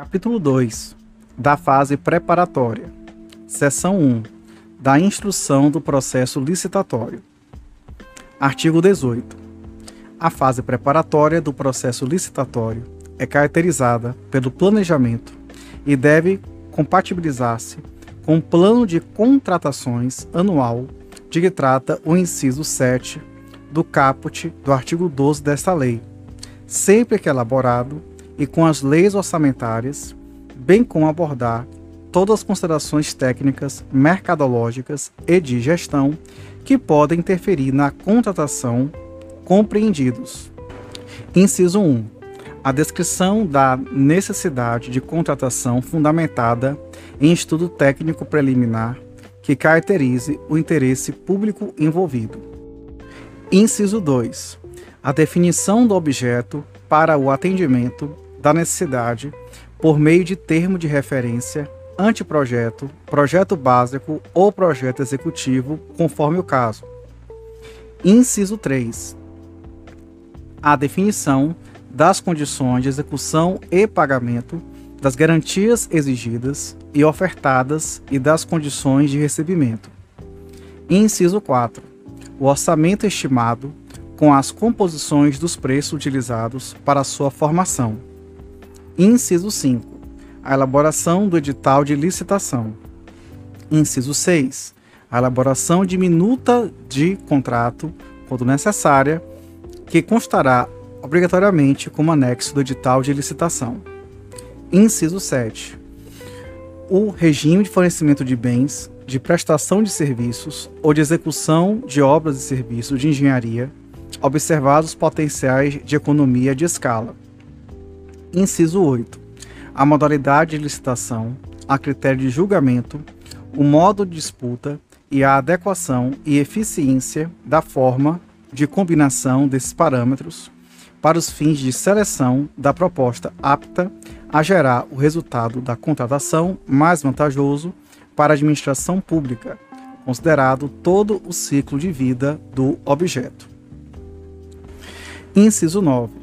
Capítulo 2 da fase preparatória. Seção 1 da instrução do processo licitatório. Artigo 18. A fase preparatória do processo licitatório é caracterizada pelo planejamento e deve compatibilizar-se com o plano de contratações anual de que trata o inciso 7 do caput do artigo 12 desta lei, sempre que elaborado e com as leis orçamentárias, bem como abordar todas as considerações técnicas, mercadológicas e de gestão que podem interferir na contratação compreendidos. Inciso 1. A descrição da necessidade de contratação fundamentada em estudo técnico preliminar que caracterize o interesse público envolvido. Inciso 2. A definição do objeto para o atendimento da necessidade por meio de termo de referência, anteprojeto, projeto básico ou projeto executivo, conforme o caso. Inciso 3. A definição das condições de execução e pagamento, das garantias exigidas e ofertadas e das condições de recebimento. Inciso 4. O orçamento estimado com as composições dos preços utilizados para sua formação. Inciso 5. A elaboração do edital de licitação. Inciso 6. A elaboração de minuta de contrato, quando necessária, que constará obrigatoriamente como anexo do edital de licitação. Inciso 7. O regime de fornecimento de bens, de prestação de serviços ou de execução de obras e serviços de engenharia, observados potenciais de economia de escala Inciso 8. A modalidade de licitação, a critério de julgamento, o modo de disputa e a adequação e eficiência da forma de combinação desses parâmetros para os fins de seleção da proposta apta a gerar o resultado da contratação mais vantajoso para a administração pública, considerado todo o ciclo de vida do objeto. Inciso 9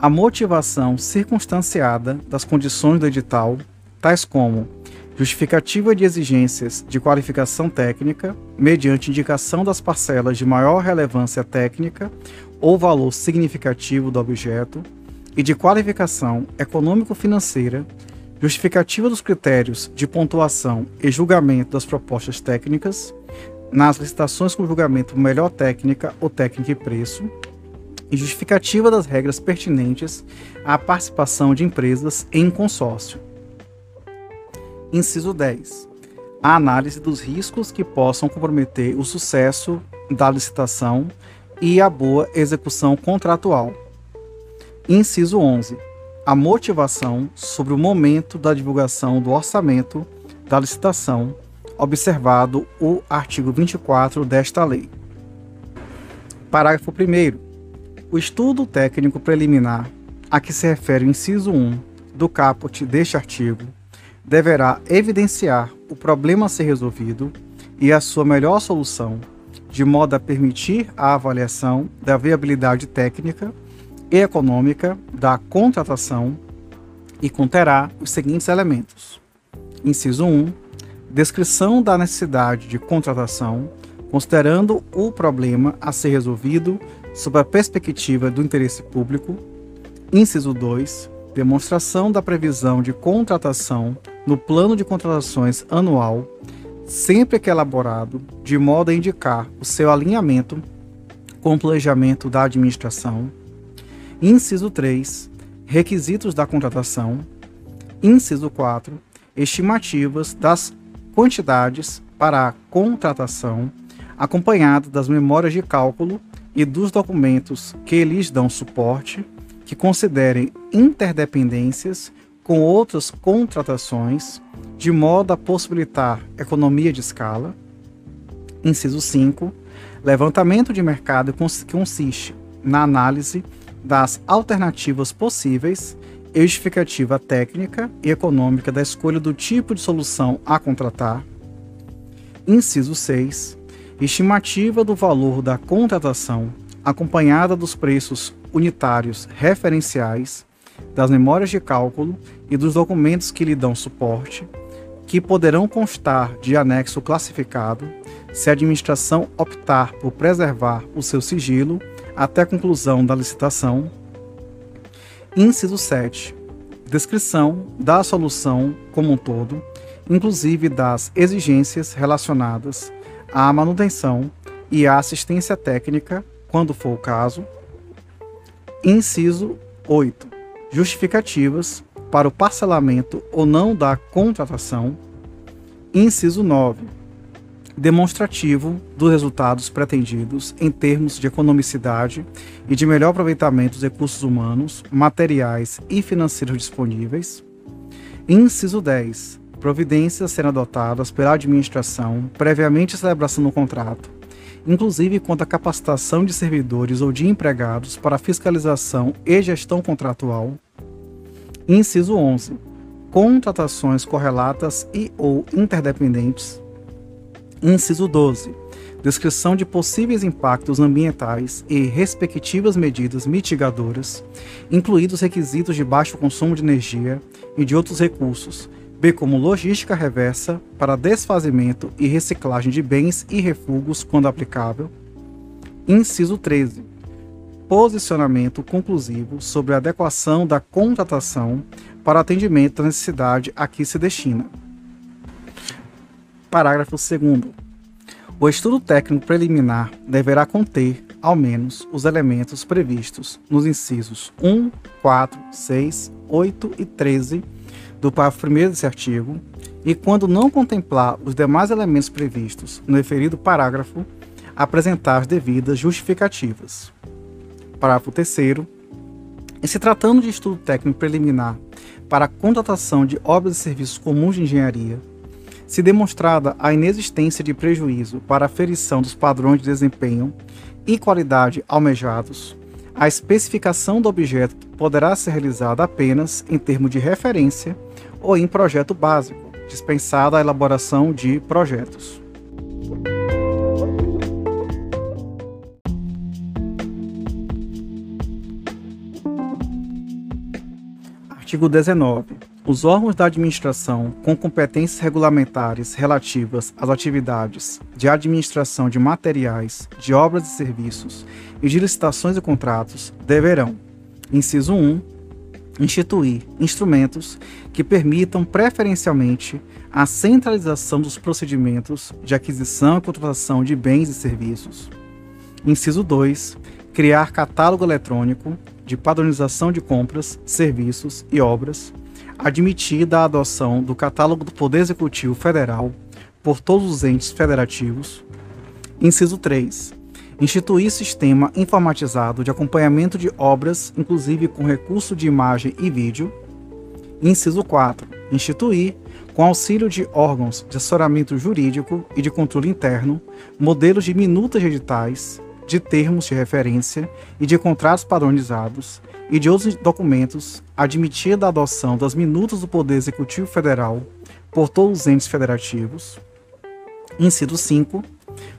a motivação circunstanciada das condições do edital, tais como justificativa de exigências de qualificação técnica, mediante indicação das parcelas de maior relevância técnica ou valor significativo do objeto, e de qualificação econômico-financeira, justificativa dos critérios de pontuação e julgamento das propostas técnicas, nas licitações com julgamento melhor técnica ou técnica e preço, e justificativa das regras pertinentes à participação de empresas em consórcio. Inciso 10. A análise dos riscos que possam comprometer o sucesso da licitação e a boa execução contratual. Inciso 11. A motivação sobre o momento da divulgação do orçamento da licitação, observado o artigo 24 desta lei. Parágrafo 1 o estudo técnico preliminar a que se refere o inciso 1 do caput deste artigo deverá evidenciar o problema a ser resolvido e a sua melhor solução, de modo a permitir a avaliação da viabilidade técnica e econômica da contratação e conterá os seguintes elementos: inciso 1, descrição da necessidade de contratação, considerando o problema a ser resolvido sob a perspectiva do interesse público. Inciso 2. Demonstração da previsão de contratação no plano de contratações anual, sempre que elaborado, de modo a indicar o seu alinhamento com o planejamento da administração. Inciso 3. Requisitos da contratação. Inciso 4. Estimativas das quantidades para a contratação, acompanhado das memórias de cálculo e dos documentos que lhes dão suporte, que considerem interdependências com outras contratações, de modo a possibilitar economia de escala. Inciso 5. Levantamento de mercado consiste na análise das alternativas possíveis e justificativa técnica e econômica da escolha do tipo de solução a contratar. Inciso 6 estimativa do valor da contratação, acompanhada dos preços unitários referenciais, das memórias de cálculo e dos documentos que lhe dão suporte, que poderão constar de anexo classificado, se a administração optar por preservar o seu sigilo até a conclusão da licitação. Inciso 7. Descrição da solução como um todo, inclusive das exigências relacionadas à manutenção e à assistência técnica, quando for o caso. Inciso 8. Justificativas para o parcelamento ou não da contratação. Inciso 9. Demonstrativo dos resultados pretendidos em termos de economicidade e de melhor aproveitamento dos recursos humanos, materiais e financeiros disponíveis. Inciso 10. Providências serão adotadas pela administração previamente à celebração do contrato, inclusive quanto à capacitação de servidores ou de empregados para fiscalização e gestão contratual Inciso 11. Contratações correlatas e ou interdependentes. Inciso 12. Descrição de possíveis impactos ambientais e respectivas medidas mitigadoras, incluídos requisitos de baixo consumo de energia e de outros recursos, bem como logística reversa para desfazimento e reciclagem de bens e refugos quando aplicável. Inciso 13 posicionamento conclusivo sobre a adequação da contratação para atendimento à necessidade a que se destina. Parágrafo 2. O estudo técnico preliminar deverá conter, ao menos, os elementos previstos nos incisos 1, 4, 6, 8 e 13 do parágrafo 1 desse artigo, e quando não contemplar os demais elementos previstos no referido parágrafo, apresentar as devidas justificativas. Parágrafo 3 em se tratando de estudo técnico preliminar para a contratação de obras e serviços comuns de engenharia, se demonstrada a inexistência de prejuízo para a ferição dos padrões de desempenho e qualidade almejados, a especificação do objeto poderá ser realizada apenas em termos de referência ou em projeto básico, dispensada a elaboração de projetos. Artigo 19. Os órgãos da administração com competências regulamentares relativas às atividades de administração de materiais, de obras e serviços e de licitações e contratos deverão, inciso 1, instituir instrumentos que permitam preferencialmente a centralização dos procedimentos de aquisição e contratação de bens e serviços. Inciso 2, criar catálogo eletrônico de padronização de compras, serviços e obras, admitida a adoção do catálogo do Poder Executivo Federal por todos os entes federativos. Inciso 3. Instituir sistema informatizado de acompanhamento de obras, inclusive com recurso de imagem e vídeo. Inciso 4. Instituir, com auxílio de órgãos de assessoramento jurídico e de controle interno, modelos de minutas editais, de termos de referência e de contratos padronizados e de outros documentos admitida a adoção das minutas do Poder Executivo Federal por todos os entes federativos. Inciso 5.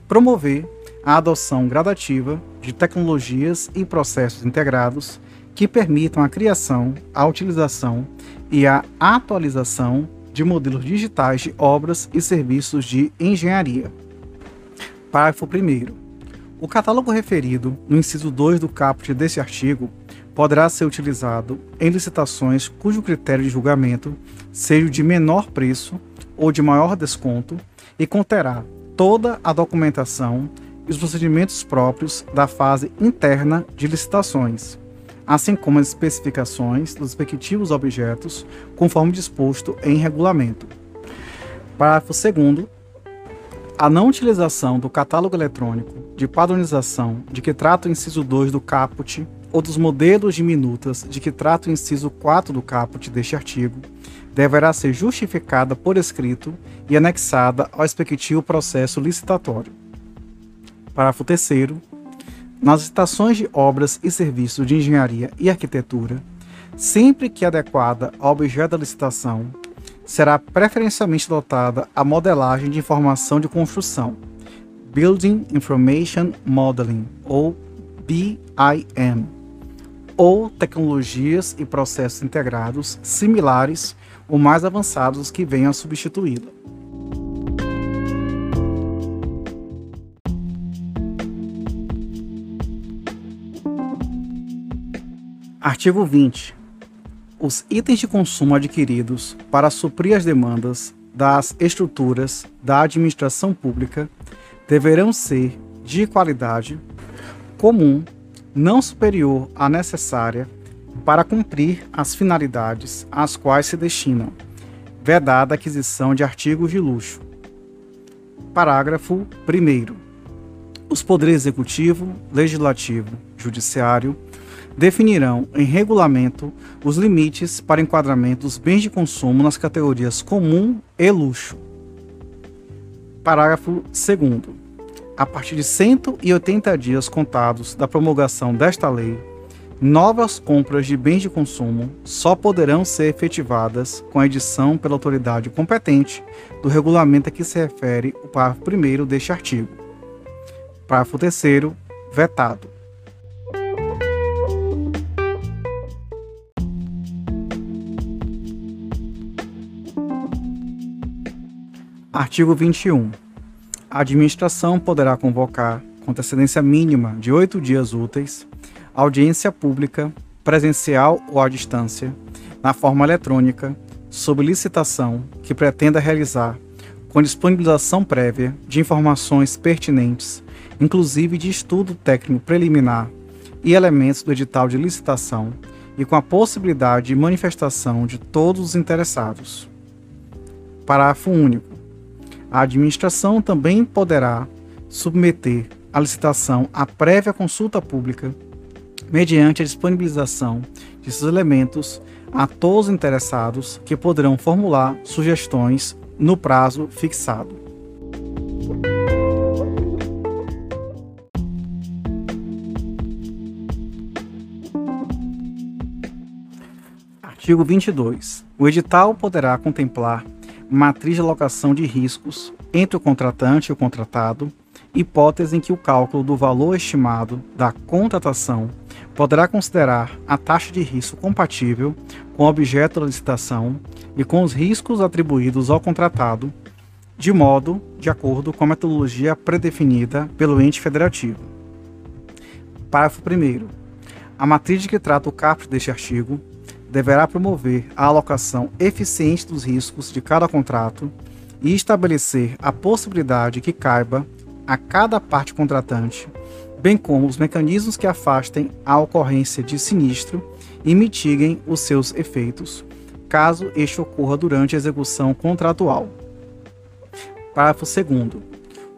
Promover a adoção gradativa de tecnologias e processos integrados que permitam a criação, a utilização e a atualização de modelos digitais de obras e serviços de engenharia. Parágrafo 1. O catálogo referido no inciso 2 do caput deste artigo poderá ser utilizado em licitações cujo critério de julgamento seja de menor preço ou de maior desconto e conterá toda a documentação os procedimentos próprios da fase interna de licitações, assim como as especificações dos respectivos objetos, conforme disposto em regulamento. Parágrafo 2 a não utilização do catálogo eletrônico de padronização de que trata o inciso 2 do caput ou dos modelos de minutas de que trata o inciso 4 do caput deste artigo deverá ser justificada por escrito e anexada ao respectivo processo licitatório. Parágrafo 3 nas licitações de obras e serviços de engenharia e arquitetura, sempre que adequada ao objeto da licitação, será preferencialmente adotada a modelagem de informação de construção, Building Information Modeling, ou BIM, ou tecnologias e processos integrados similares ou mais avançados que venham a substituí-la. Artigo 20. Os itens de consumo adquiridos para suprir as demandas das estruturas da administração pública deverão ser de qualidade comum, não superior à necessária para cumprir as finalidades às quais se destinam, vedada a aquisição de artigos de luxo. Parágrafo 1. Os poderes executivo, legislativo, judiciário definirão em regulamento os limites para enquadramento dos bens de consumo nas categorias comum e luxo. Parágrafo 2. A partir de 180 dias contados da promulgação desta lei, novas compras de bens de consumo só poderão ser efetivadas com a edição pela autoridade competente do regulamento a que se refere o parágrafo 1 deste artigo. Parágrafo 3. Vetado. Artigo 21. A administração poderá convocar, com antecedência mínima de oito dias úteis, audiência pública, presencial ou à distância, na forma eletrônica, sob licitação que pretenda realizar, com disponibilização prévia de informações pertinentes, inclusive de estudo técnico preliminar e elementos do edital de licitação, e com a possibilidade de manifestação de todos os interessados. Parágrafo único a administração também poderá submeter a licitação à prévia consulta pública, mediante a disponibilização de seus elementos a todos os interessados que poderão formular sugestões no prazo fixado. Artigo 22. O edital poderá contemplar matriz de alocação de riscos entre o contratante e o contratado, hipótese em que o cálculo do valor estimado da contratação poderá considerar a taxa de risco compatível com o objeto da licitação e com os riscos atribuídos ao contratado, de modo de acordo com a metodologia predefinida pelo ente federativo. Parágrafo 1. A matriz de que trata o caput deste artigo deverá promover a alocação eficiente dos riscos de cada contrato e estabelecer a possibilidade que caiba a cada parte contratante, bem como os mecanismos que afastem a ocorrência de sinistro e mitiguem os seus efeitos, caso este ocorra durante a execução contratual. Parágrafo 2.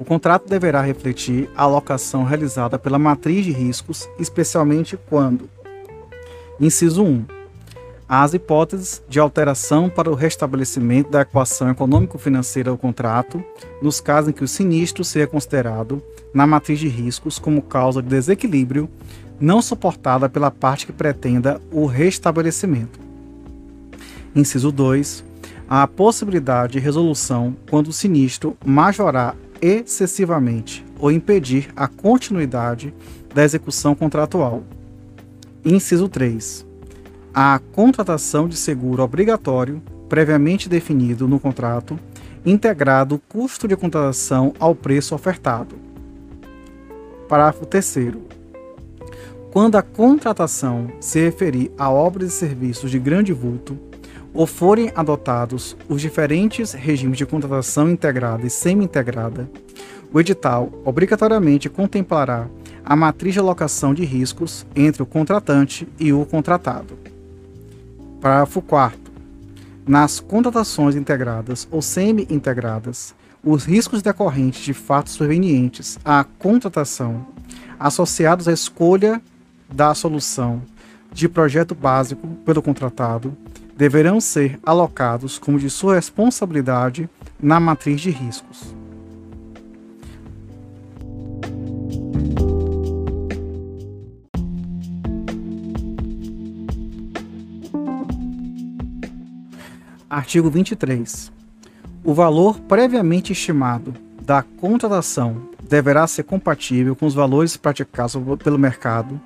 O contrato deverá refletir a alocação realizada pela matriz de riscos, especialmente quando: Inciso 1 as hipóteses de alteração para o restabelecimento da equação econômico-financeira do contrato, nos casos em que o sinistro seja considerado, na matriz de riscos, como causa de desequilíbrio não suportada pela parte que pretenda o restabelecimento. Inciso 2. A possibilidade de resolução quando o sinistro majorar excessivamente ou impedir a continuidade da execução contratual. Inciso 3 a contratação de seguro obrigatório, previamente definido no contrato, integrado o custo de contratação ao preço ofertado. Parágrafo 3. Quando a contratação se referir a obras e serviços de grande vulto, ou forem adotados os diferentes regimes de contratação integrada e semi-integrada, o edital obrigatoriamente contemplará a matriz de alocação de riscos entre o contratante e o contratado. Parágrafo 4. Nas contratações integradas ou semi-integradas, os riscos decorrentes de fatos provenientes à contratação, associados à escolha da solução de projeto básico pelo contratado, deverão ser alocados como de sua responsabilidade na matriz de riscos. Artigo 23. O valor previamente estimado da contratação deverá ser compatível com os valores praticados pelo mercado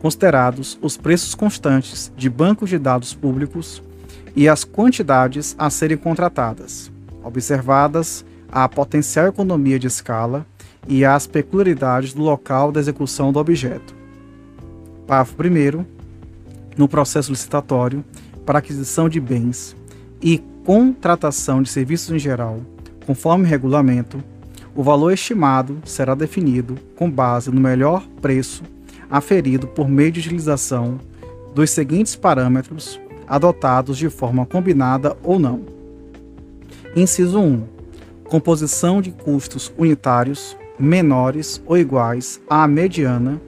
considerados os preços constantes de bancos de dados públicos e as quantidades a serem contratadas, observadas a potencial economia de escala e as peculiaridades do local da execução do objeto. Parágrafo 1. No processo licitatório, para aquisição de bens e contratação de serviços em geral, conforme regulamento, o valor estimado será definido com base no melhor preço aferido por meio de utilização dos seguintes parâmetros adotados de forma combinada ou não. Inciso 1. Composição de custos unitários menores ou iguais à mediana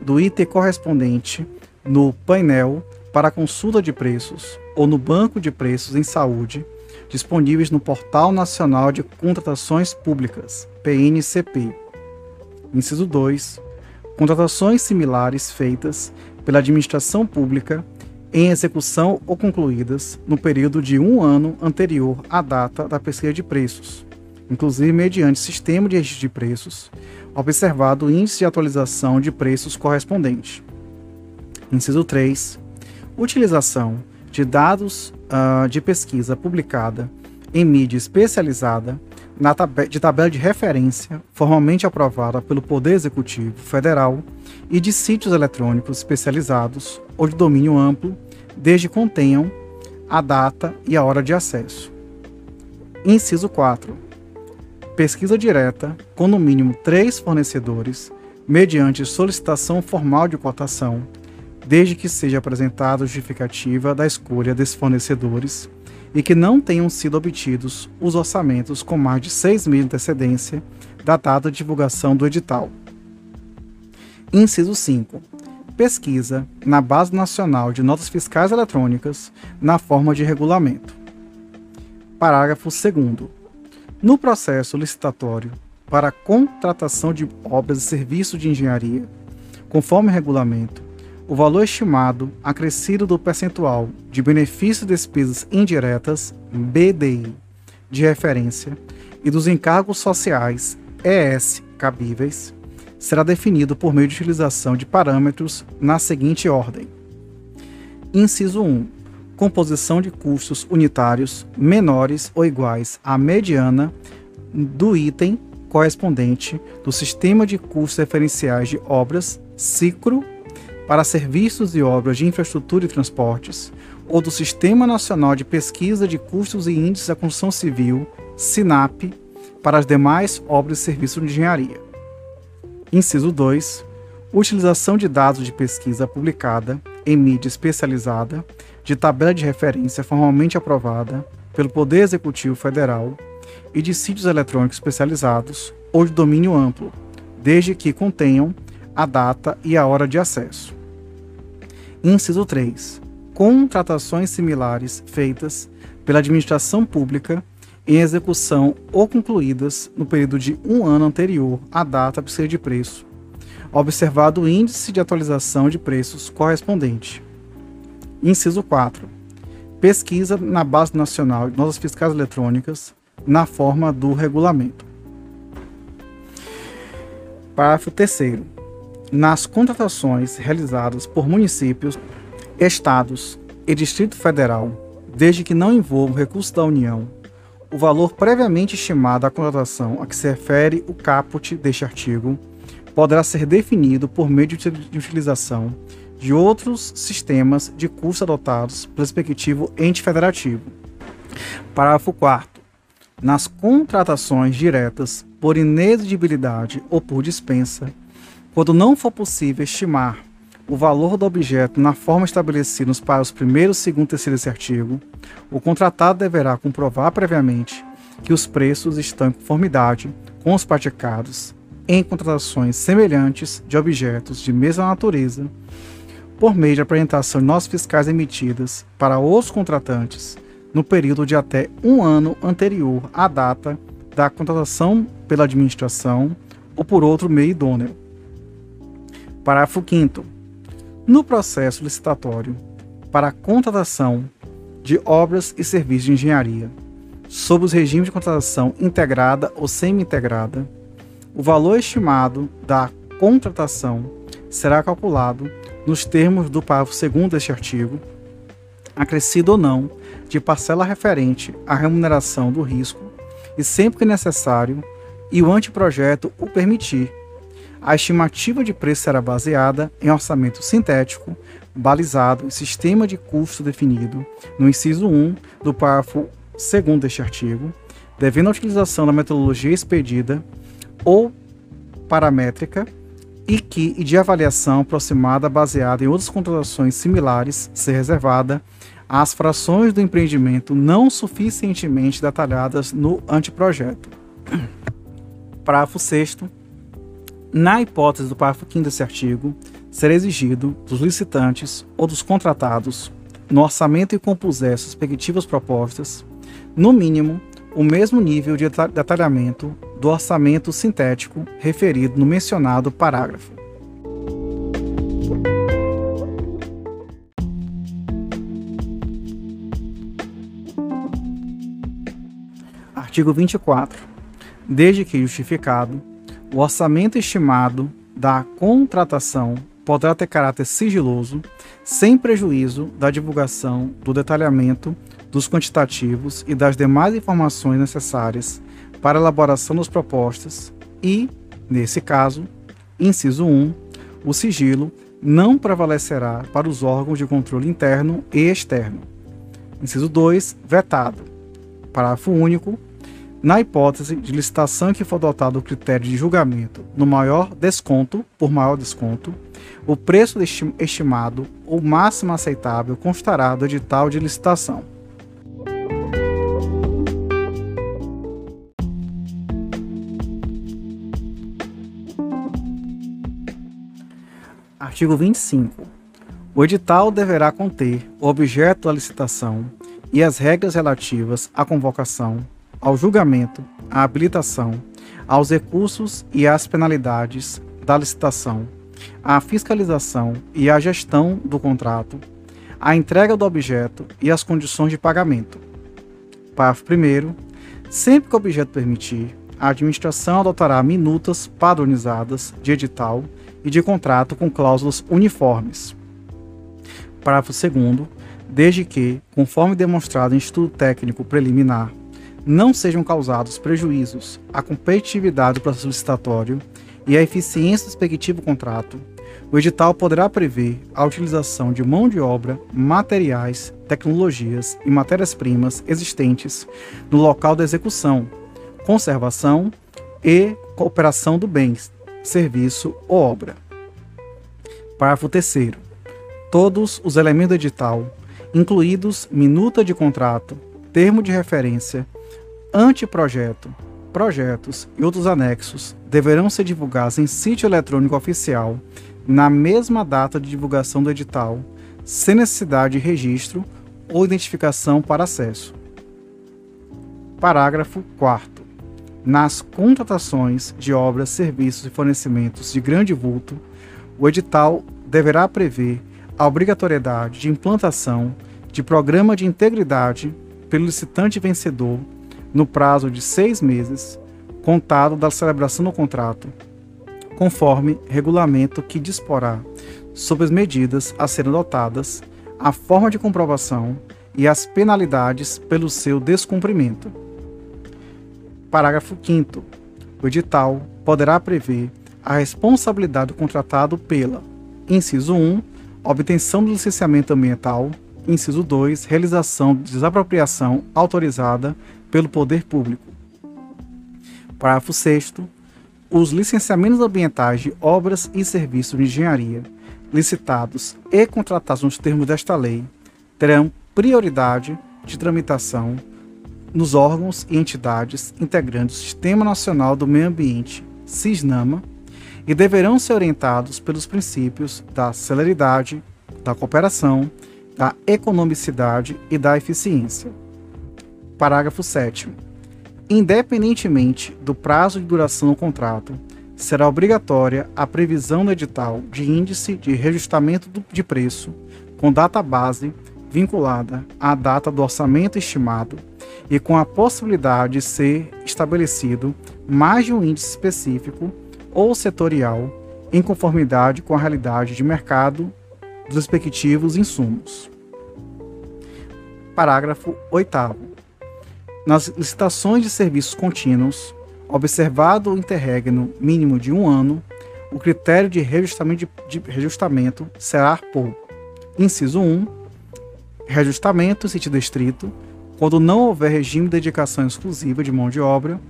do item correspondente no painel para consulta de preços ou no banco de preços em saúde disponíveis no Portal Nacional de Contratações Públicas, PNCP. Inciso 2 contratações similares feitas pela administração pública em execução ou concluídas no período de um ano anterior à data da pesquisa de preços, inclusive mediante sistema de registro de preços, observado o índice de atualização de preços correspondente. Inciso 3. Utilização de dados uh, de pesquisa publicada em mídia especializada tab de tabela de referência formalmente aprovada pelo Poder Executivo Federal e de sítios eletrônicos especializados ou de domínio amplo, desde contenham a data e a hora de acesso. Inciso 4. Pesquisa direta com no mínimo três fornecedores, mediante solicitação formal de cotação, desde que seja apresentada justificativa da escolha desses fornecedores e que não tenham sido obtidos os orçamentos com mais de seis meses de antecedência da data de divulgação do edital. Inciso 5. Pesquisa na Base Nacional de Notas Fiscais Eletrônicas na forma de regulamento. Parágrafo 2. No processo licitatório para contratação de obras e serviços de engenharia, conforme regulamento, o valor estimado acrescido do percentual de benefícios e despesas indiretas, BDI, de referência, e dos encargos sociais, ES, cabíveis, será definido por meio de utilização de parâmetros na seguinte ordem. Inciso 1. Composição de custos unitários menores ou iguais à mediana do item correspondente do Sistema de Custos Referenciais de Obras, CICRO para serviços e obras de infraestrutura e transportes, ou do Sistema Nacional de Pesquisa de Custos e Índices da Construção Civil, SINAP, para as demais obras e serviços de engenharia. Inciso 2. Utilização de dados de pesquisa publicada em mídia especializada, de tabela de referência formalmente aprovada pelo Poder Executivo Federal e de sítios eletrônicos especializados ou de domínio amplo, desde que contenham a data e a hora de acesso. Inciso 3. Contratações similares feitas pela administração pública em execução ou concluídas no período de um ano anterior à data ser de preço, observado o índice de atualização de preços correspondente. Inciso 4. Pesquisa na Base Nacional de Notas Fiscais Eletrônicas na forma do regulamento. Parágrafo 3 nas contratações realizadas por municípios, estados e Distrito Federal, desde que não envolvam recursos da União, o valor previamente estimado da contratação a que se refere o caput deste artigo poderá ser definido por meio de utilização de outros sistemas de custo adotados pelo respectivo ente federativo. Parágrafo 4 Nas contratações diretas por inexigibilidade ou por dispensa, quando não for possível estimar o valor do objeto na forma estabelecida nos parágrafos 1, 2 e 3 desse artigo, o contratado deverá comprovar previamente que os preços estão em conformidade com os praticados em contratações semelhantes de objetos de mesma natureza, por meio de apresentação de notas fiscais emitidas para os contratantes no período de até um ano anterior à data da contratação pela administração ou por outro meio idôneo Parágrafo 5. No processo licitatório para a contratação de obras e serviços de engenharia, sob os regimes de contratação integrada ou semi-integrada, o valor estimado da contratação será calculado nos termos do parágrafo 2 deste artigo, acrescido ou não, de parcela referente à remuneração do risco e sempre que necessário e o anteprojeto o permitir. A estimativa de preço será baseada em orçamento sintético, balizado em sistema de custo definido no inciso 1 do parágrafo 2 deste artigo, devendo a utilização da metodologia expedida ou paramétrica e que e de avaliação aproximada baseada em outras contratações similares ser reservada às frações do empreendimento não suficientemente detalhadas no anteprojeto. Parágrafo 6 Na hipótese do parágrafo 5 desse artigo, será exigido dos licitantes ou dos contratados, no orçamento e compuser as respectivas propostas, no mínimo, o mesmo nível de detalhamento do orçamento sintético referido no mencionado parágrafo. Artigo 24. Desde que justificado, o orçamento estimado da contratação poderá ter caráter sigiloso, sem prejuízo da divulgação do detalhamento dos quantitativos e das demais informações necessárias para a elaboração das propostas e, nesse caso, inciso 1, o sigilo não prevalecerá para os órgãos de controle interno e externo. Inciso 2, vetado. Parágrafo único. Na hipótese de licitação que for adotado o critério de julgamento no maior desconto, por maior desconto, o preço estimado ou máximo aceitável constará do edital de licitação. Artigo 25. O edital deverá conter o objeto da licitação e as regras relativas à convocação, ao julgamento, à habilitação, aos recursos e às penalidades da licitação, à fiscalização e à gestão do contrato, à entrega do objeto e às condições de pagamento. Parágrafo 1. Sempre que o objeto permitir, a administração adotará minutas padronizadas de edital e de contrato com cláusulas uniformes. Parágrafo 2. Desde que, conforme demonstrado em estudo técnico preliminar, não sejam causados prejuízos à competitividade do processo licitatório e à eficiência do respectivo contrato, o edital poderá prever a utilização de mão de obra, materiais, tecnologias e matérias-primas existentes no local da execução, conservação e cooperação do bem, serviço ou obra. Parágrafo 3. Todos os elementos do edital, incluídos minuta de contrato, termo de referência, anteprojeto, projetos e outros anexos, deverão ser divulgados em sítio eletrônico oficial na mesma data de divulgação do edital, sem necessidade de registro ou identificação para acesso. Parágrafo 4 nas contratações de obras, serviços e fornecimentos de grande vulto, o edital deverá prever a obrigatoriedade de implantação de programa de integridade pelo licitante vencedor no prazo de seis meses, contado da celebração do contrato, conforme regulamento que disporá sobre as medidas a serem adotadas, a forma de comprovação e as penalidades pelo seu descumprimento. Parágrafo 5. O edital poderá prever a responsabilidade do contratado pela: inciso 1, obtenção do licenciamento ambiental, inciso 2, realização de desapropriação autorizada pelo poder público. Parágrafo 6. Os licenciamentos ambientais de obras e serviços de engenharia licitados e contratados nos termos desta lei terão prioridade de tramitação nos órgãos e entidades integrantes do Sistema Nacional do Meio Ambiente, SISNAMA, e deverão ser orientados pelos princípios da celeridade, da cooperação, da economicidade e da eficiência. Parágrafo 7. Independentemente do prazo de duração do contrato, será obrigatória a previsão no edital de índice de reajustamento de preço com data base vinculada à data do orçamento estimado e com a possibilidade de ser estabelecido mais de um índice específico ou setorial em conformidade com a realidade de mercado dos respectivos insumos. Parágrafo 8. Nas licitações de serviços contínuos, observado o interregno mínimo de um ano, o critério de reajustamento, de, de reajustamento será por inciso 1, reajustamento em sentido estrito, quando não houver regime de dedicação exclusiva de mão de obra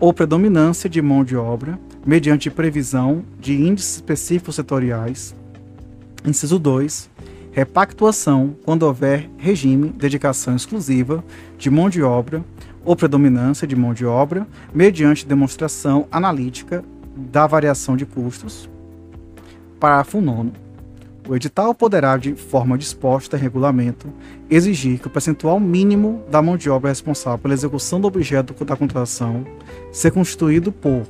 ou predominância de mão de obra, mediante previsão de índices específicos setoriais. Inciso 2. Repactuação quando houver regime de dedicação exclusiva de mão de obra ou predominância de mão de obra, mediante demonstração analítica da variação de custos. Parágrafo 9. O edital poderá, de forma disposta em regulamento, exigir que o percentual mínimo da mão de obra responsável pela execução do objeto da contratação seja constituído por: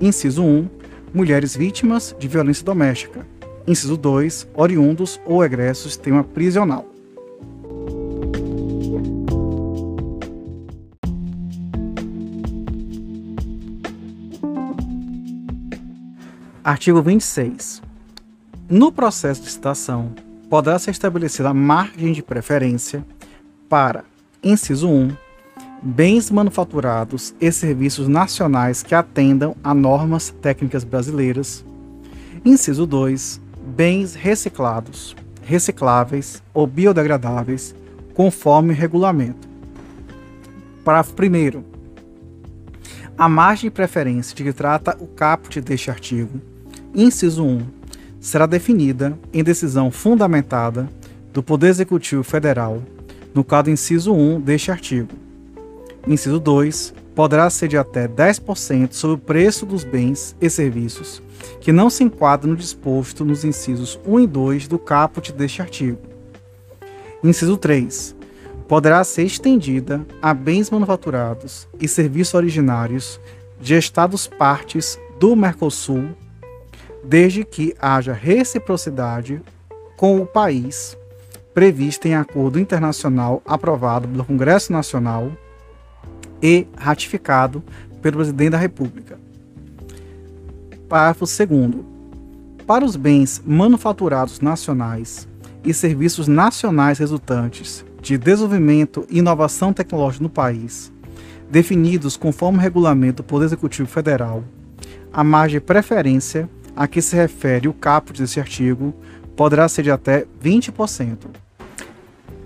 inciso 1, mulheres vítimas de violência doméstica, inciso 2, oriundos ou egressos do sistema prisional. Artigo 26. No processo de licitação, poderá ser estabelecida margem de preferência para, inciso 1, bens manufaturados e serviços nacionais que atendam a normas técnicas brasileiras. Inciso 2, bens reciclados, recicláveis ou biodegradáveis, conforme regulamento. Parágrafo 1. A margem de preferência de que trata o caput deste artigo inciso 1, será definida em decisão fundamentada do Poder Executivo Federal, no caso inciso 1 deste artigo. Inciso 2, poderá ser de até 10% sobre o preço dos bens e serviços que não se enquadram no disposto nos incisos 1 e 2 do caput deste artigo. Inciso 3. Poderá ser estendida a bens manufaturados e serviços originários de estados partes do Mercosul desde que haja reciprocidade com o país prevista em acordo internacional aprovado pelo Congresso Nacional e ratificado pelo Presidente da República. Parágrafo 2. Para os bens manufaturados nacionais e serviços nacionais resultantes de desenvolvimento e inovação tecnológica no país, definidos conforme o regulamento do Poder Executivo Federal, a margem de preferência a que se refere o caput desse artigo poderá ser de até 20%.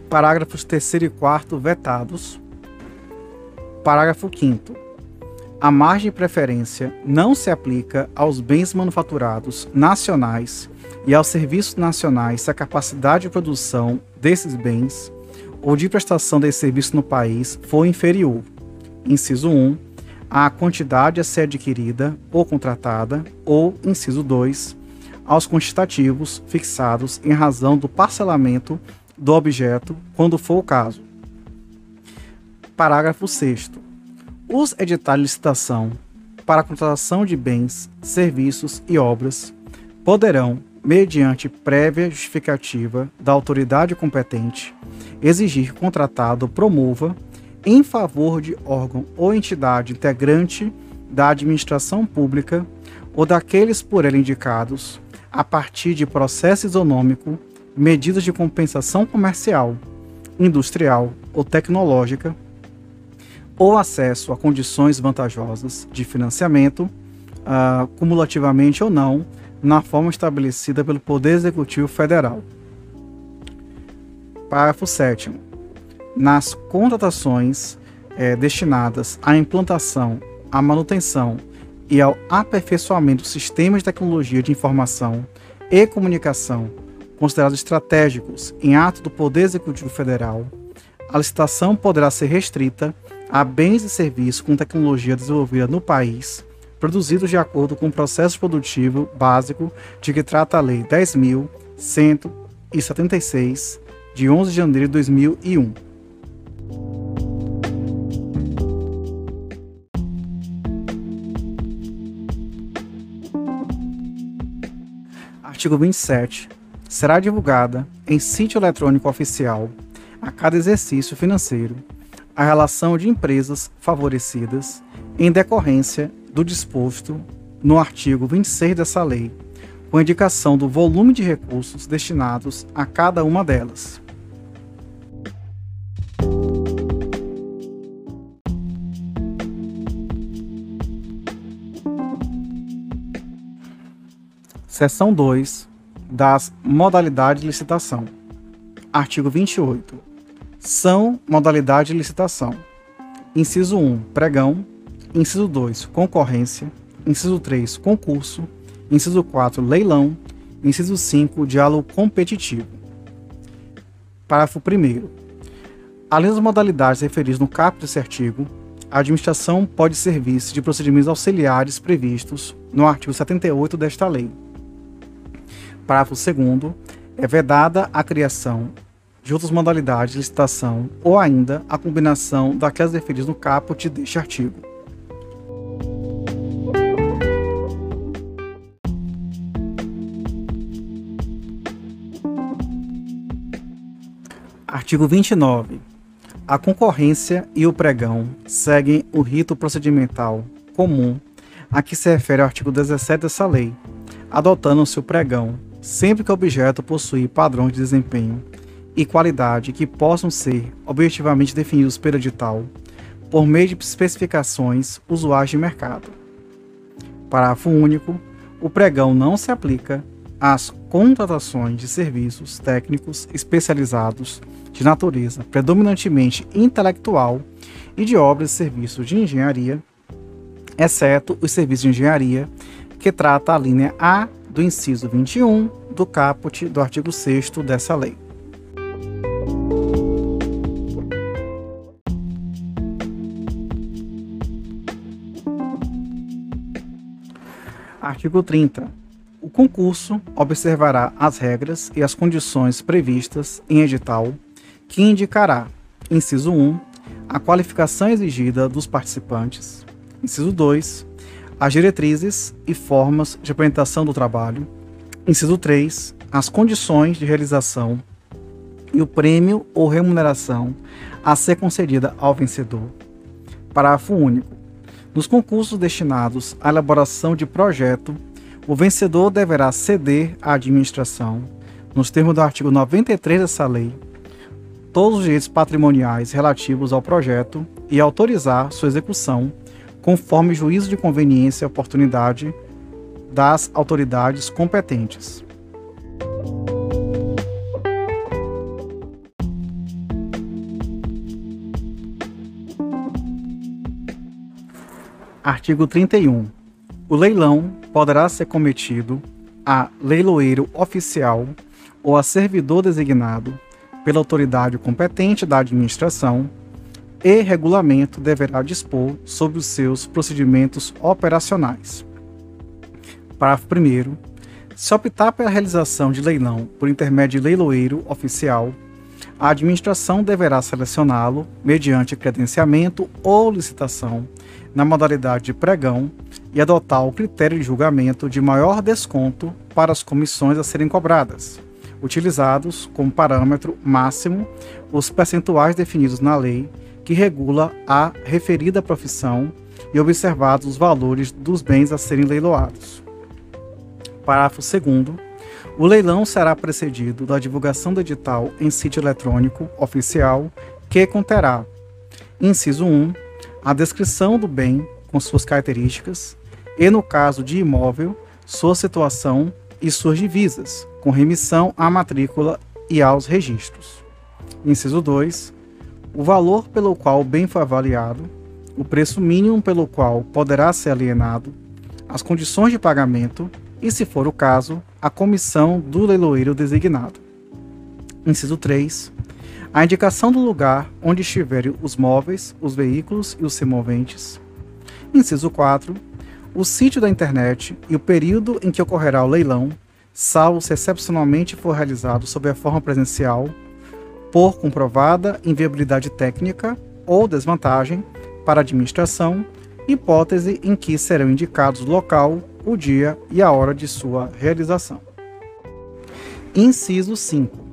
Parágrafos 3 e 4 vetados. Parágrafo 5 a margem de preferência não se aplica aos bens manufaturados nacionais e aos serviços nacionais se a capacidade de produção desses bens ou de prestação desse serviço no país for inferior. Inciso 1 a quantidade a ser adquirida ou contratada, ou, inciso 2, aos quantitativos fixados em razão do parcelamento do objeto, quando for o caso. Parágrafo 6. Os editais de licitação para a contratação de bens, serviços e obras. Poderão, mediante prévia justificativa da autoridade competente, exigir que o contratado promova em favor de órgão ou entidade integrante da administração pública ou daqueles por ela indicados, a partir de processo isonômico, medidas de compensação comercial, industrial ou tecnológica, ou acesso a condições vantajosas de financiamento, uh, cumulativamente ou não, na forma estabelecida pelo Poder Executivo Federal. Parágrafo 7 nas contratações é, destinadas à implantação, à manutenção e ao aperfeiçoamento dos sistemas de tecnologia de informação e comunicação considerados estratégicos em ato do Poder Executivo Federal, a licitação poderá ser restrita a bens e serviços com tecnologia desenvolvida no país, produzidos de acordo com o processo produtivo básico de que trata a Lei 10.176, de 11 de janeiro de 2001. Artigo 27. Será divulgada em sítio eletrônico oficial a cada exercício financeiro a relação de empresas favorecidas em decorrência do disposto no artigo 26 dessa lei, com indicação do volume de recursos destinados a cada uma delas. Seção 2 das modalidades de licitação. Artigo 28. São modalidade de licitação. Inciso 1, pregão. Inciso 2, concorrência. Inciso 3, concurso. Inciso 4, leilão. Inciso 5, diálogo competitivo. Parágrafo 1 Além das modalidades referidas no caput desse artigo, a administração pode servir-se de procedimentos auxiliares previstos no artigo 78 desta lei. Parágrafo 2 é vedada a criação de outras modalidades de licitação ou ainda a combinação daquelas referidas no caput deste artigo. Artigo 29. A concorrência e o pregão seguem o rito procedimental comum a que se refere o artigo 17 dessa lei, adotando-se o pregão sempre que o objeto possuir padrões de desempenho e qualidade que possam ser objetivamente definidos pelo edital, por meio de especificações usuais de mercado. Parágrafo único. O pregão não se aplica às contratações de serviços técnicos especializados de natureza predominantemente intelectual e de obras e serviços de engenharia, exceto os serviços de engenharia que trata a linha A do inciso 21 do caput do artigo 6 dessa lei. Artigo 30. O concurso observará as regras e as condições previstas em edital que indicará, inciso 1, a qualificação exigida dos participantes, inciso 2, as diretrizes e formas de apresentação do trabalho, inciso 3, as condições de realização e o prêmio ou remuneração a ser concedida ao vencedor. Parágrafo único. Nos concursos destinados à elaboração de projeto, o vencedor deverá ceder à administração, nos termos do artigo 93 dessa lei, todos os direitos patrimoniais relativos ao projeto e autorizar sua execução, conforme juízo de conveniência e oportunidade das autoridades competentes. Artigo 31. O leilão poderá ser cometido a leiloeiro oficial ou a servidor designado pela autoridade competente da administração e regulamento deverá dispor sobre os seus procedimentos operacionais. Parágrafo 1. Se optar pela realização de leilão por intermédio de leiloeiro oficial, a administração deverá selecioná-lo mediante credenciamento ou licitação na modalidade de pregão e adotar o critério de julgamento de maior desconto para as comissões a serem cobradas, utilizados como parâmetro máximo os percentuais definidos na lei que regula a referida profissão e observados os valores dos bens a serem leiloados. Parágrafo 2 o leilão será precedido da divulgação do edital em sítio eletrônico oficial que conterá, inciso 1, a descrição do bem com suas características e, no caso de imóvel, sua situação e suas divisas, com remissão à matrícula e aos registros. Inciso 2. O valor pelo qual o bem foi avaliado, o preço mínimo pelo qual poderá ser alienado, as condições de pagamento e, se for o caso, a comissão do leiloeiro designado. Inciso 3 a indicação do lugar onde estiverem os móveis, os veículos e os semoventes. Inciso 4. O sítio da internet e o período em que ocorrerá o leilão, salvo se excepcionalmente for realizado sob a forma presencial, por comprovada inviabilidade técnica ou desvantagem para a administração, hipótese em que serão indicados o local, o dia e a hora de sua realização. Inciso 5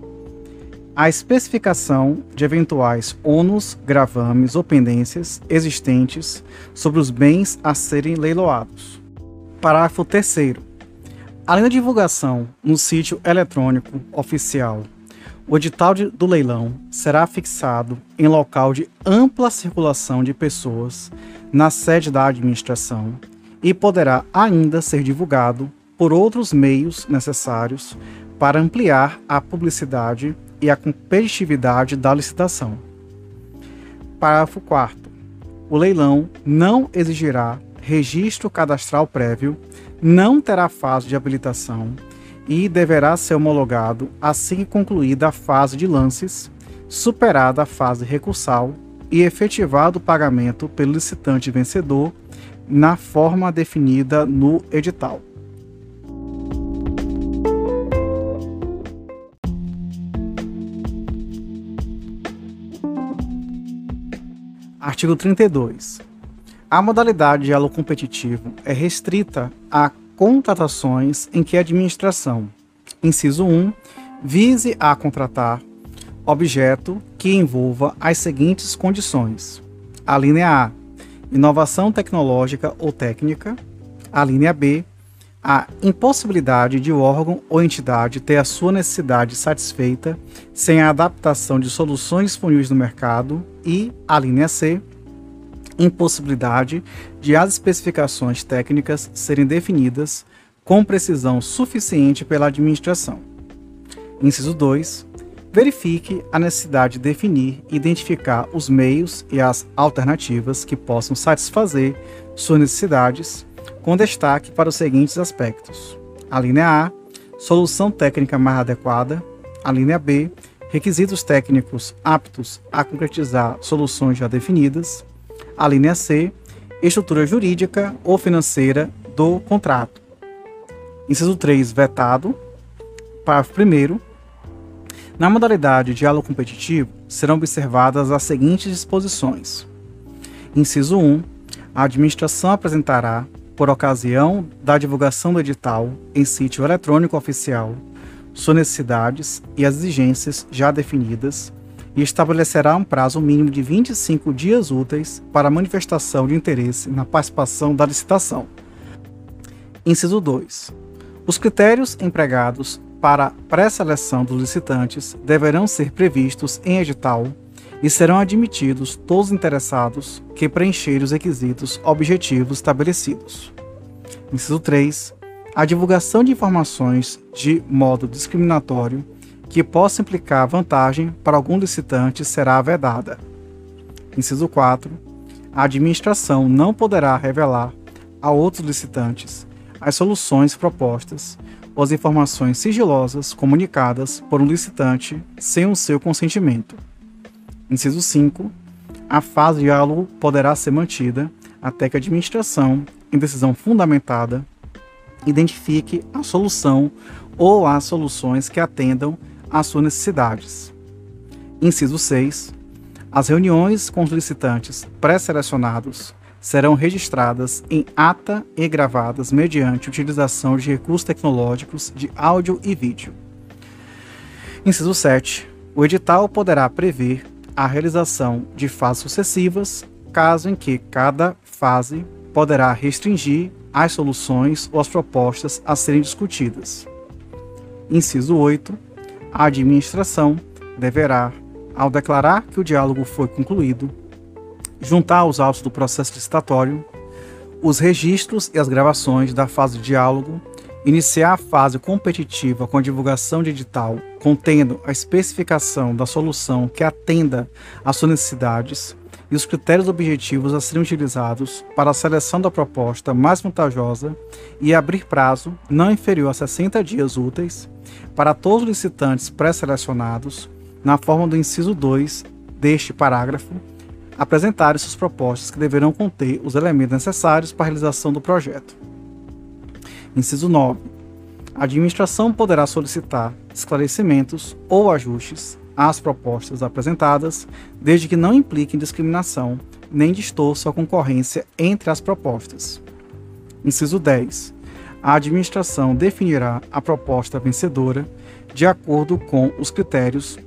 a especificação de eventuais ônus, gravames ou pendências existentes sobre os bens a serem leiloados. Parágrafo 3. Além da divulgação no sítio eletrônico oficial, o edital de, do leilão será fixado em local de ampla circulação de pessoas na sede da administração e poderá ainda ser divulgado por outros meios necessários para ampliar a publicidade e a competitividade da licitação. Parágrafo 4. O leilão não exigirá registro cadastral prévio, não terá fase de habilitação e deverá ser homologado assim que concluída a fase de lances, superada a fase recursal e efetivado o pagamento pelo licitante vencedor na forma definida no edital. Artigo 32. A modalidade de diálogo competitivo é restrita a contratações em que a administração, inciso 1, vise a contratar objeto que envolva as seguintes condições: a linha A, inovação tecnológica ou técnica, a linha B, a impossibilidade de o órgão ou entidade ter a sua necessidade satisfeita sem a adaptação de soluções disponíveis no mercado e a linha C, impossibilidade de as especificações técnicas serem definidas com precisão suficiente pela administração. Inciso 2. Verifique a necessidade de definir e identificar os meios e as alternativas que possam satisfazer suas necessidades, com destaque para os seguintes aspectos: a linha A, solução técnica mais adequada, a linha B, requisitos técnicos aptos a concretizar soluções já definidas, a linha C, estrutura jurídica ou financeira do contrato. Inciso 3, vetado. Parágrafo 1. Na modalidade diálogo competitivo, serão observadas as seguintes disposições. Inciso 1. A administração apresentará, por ocasião da divulgação do edital em sítio eletrônico oficial, suas necessidades e as exigências já definidas e estabelecerá um prazo mínimo de 25 dias úteis para manifestação de interesse na participação da licitação. Inciso 2. Os critérios empregados para pré-seleção dos licitantes deverão ser previstos em edital e serão admitidos todos os interessados que preencherem os requisitos objetivos estabelecidos. Inciso 3. A divulgação de informações de modo discriminatório que possa implicar vantagem para algum licitante será vedada. Inciso 4. A administração não poderá revelar a outros licitantes as soluções propostas ou as informações sigilosas comunicadas por um licitante sem o seu consentimento. Inciso 5. A fase de diálogo poderá ser mantida até que a administração, em decisão fundamentada, identifique a solução ou as soluções que atendam às suas necessidades. Inciso 6. As reuniões com os licitantes pré-selecionados serão registradas em ata e gravadas mediante utilização de recursos tecnológicos de áudio e vídeo. Inciso 7. O edital poderá prever a realização de fases sucessivas, caso em que cada fase poderá restringir as soluções ou as propostas a serem discutidas. Inciso 8 a administração deverá, ao declarar que o diálogo foi concluído, juntar aos autos do processo licitatório os registros e as gravações da fase de diálogo, iniciar a fase competitiva com a divulgação de edital contendo a especificação da solução que atenda às suas necessidades e os critérios objetivos a serem utilizados para a seleção da proposta mais vantajosa e abrir prazo não inferior a 60 dias úteis para todos os licitantes pré-selecionados, na forma do inciso 2 deste parágrafo, apresentarem suas propostas que deverão conter os elementos necessários para a realização do projeto. Inciso 9. A administração poderá solicitar esclarecimentos ou ajustes às propostas apresentadas, desde que não impliquem discriminação nem distorça a concorrência entre as propostas. Inciso 10 a administração definirá a proposta vencedora de acordo com os critérios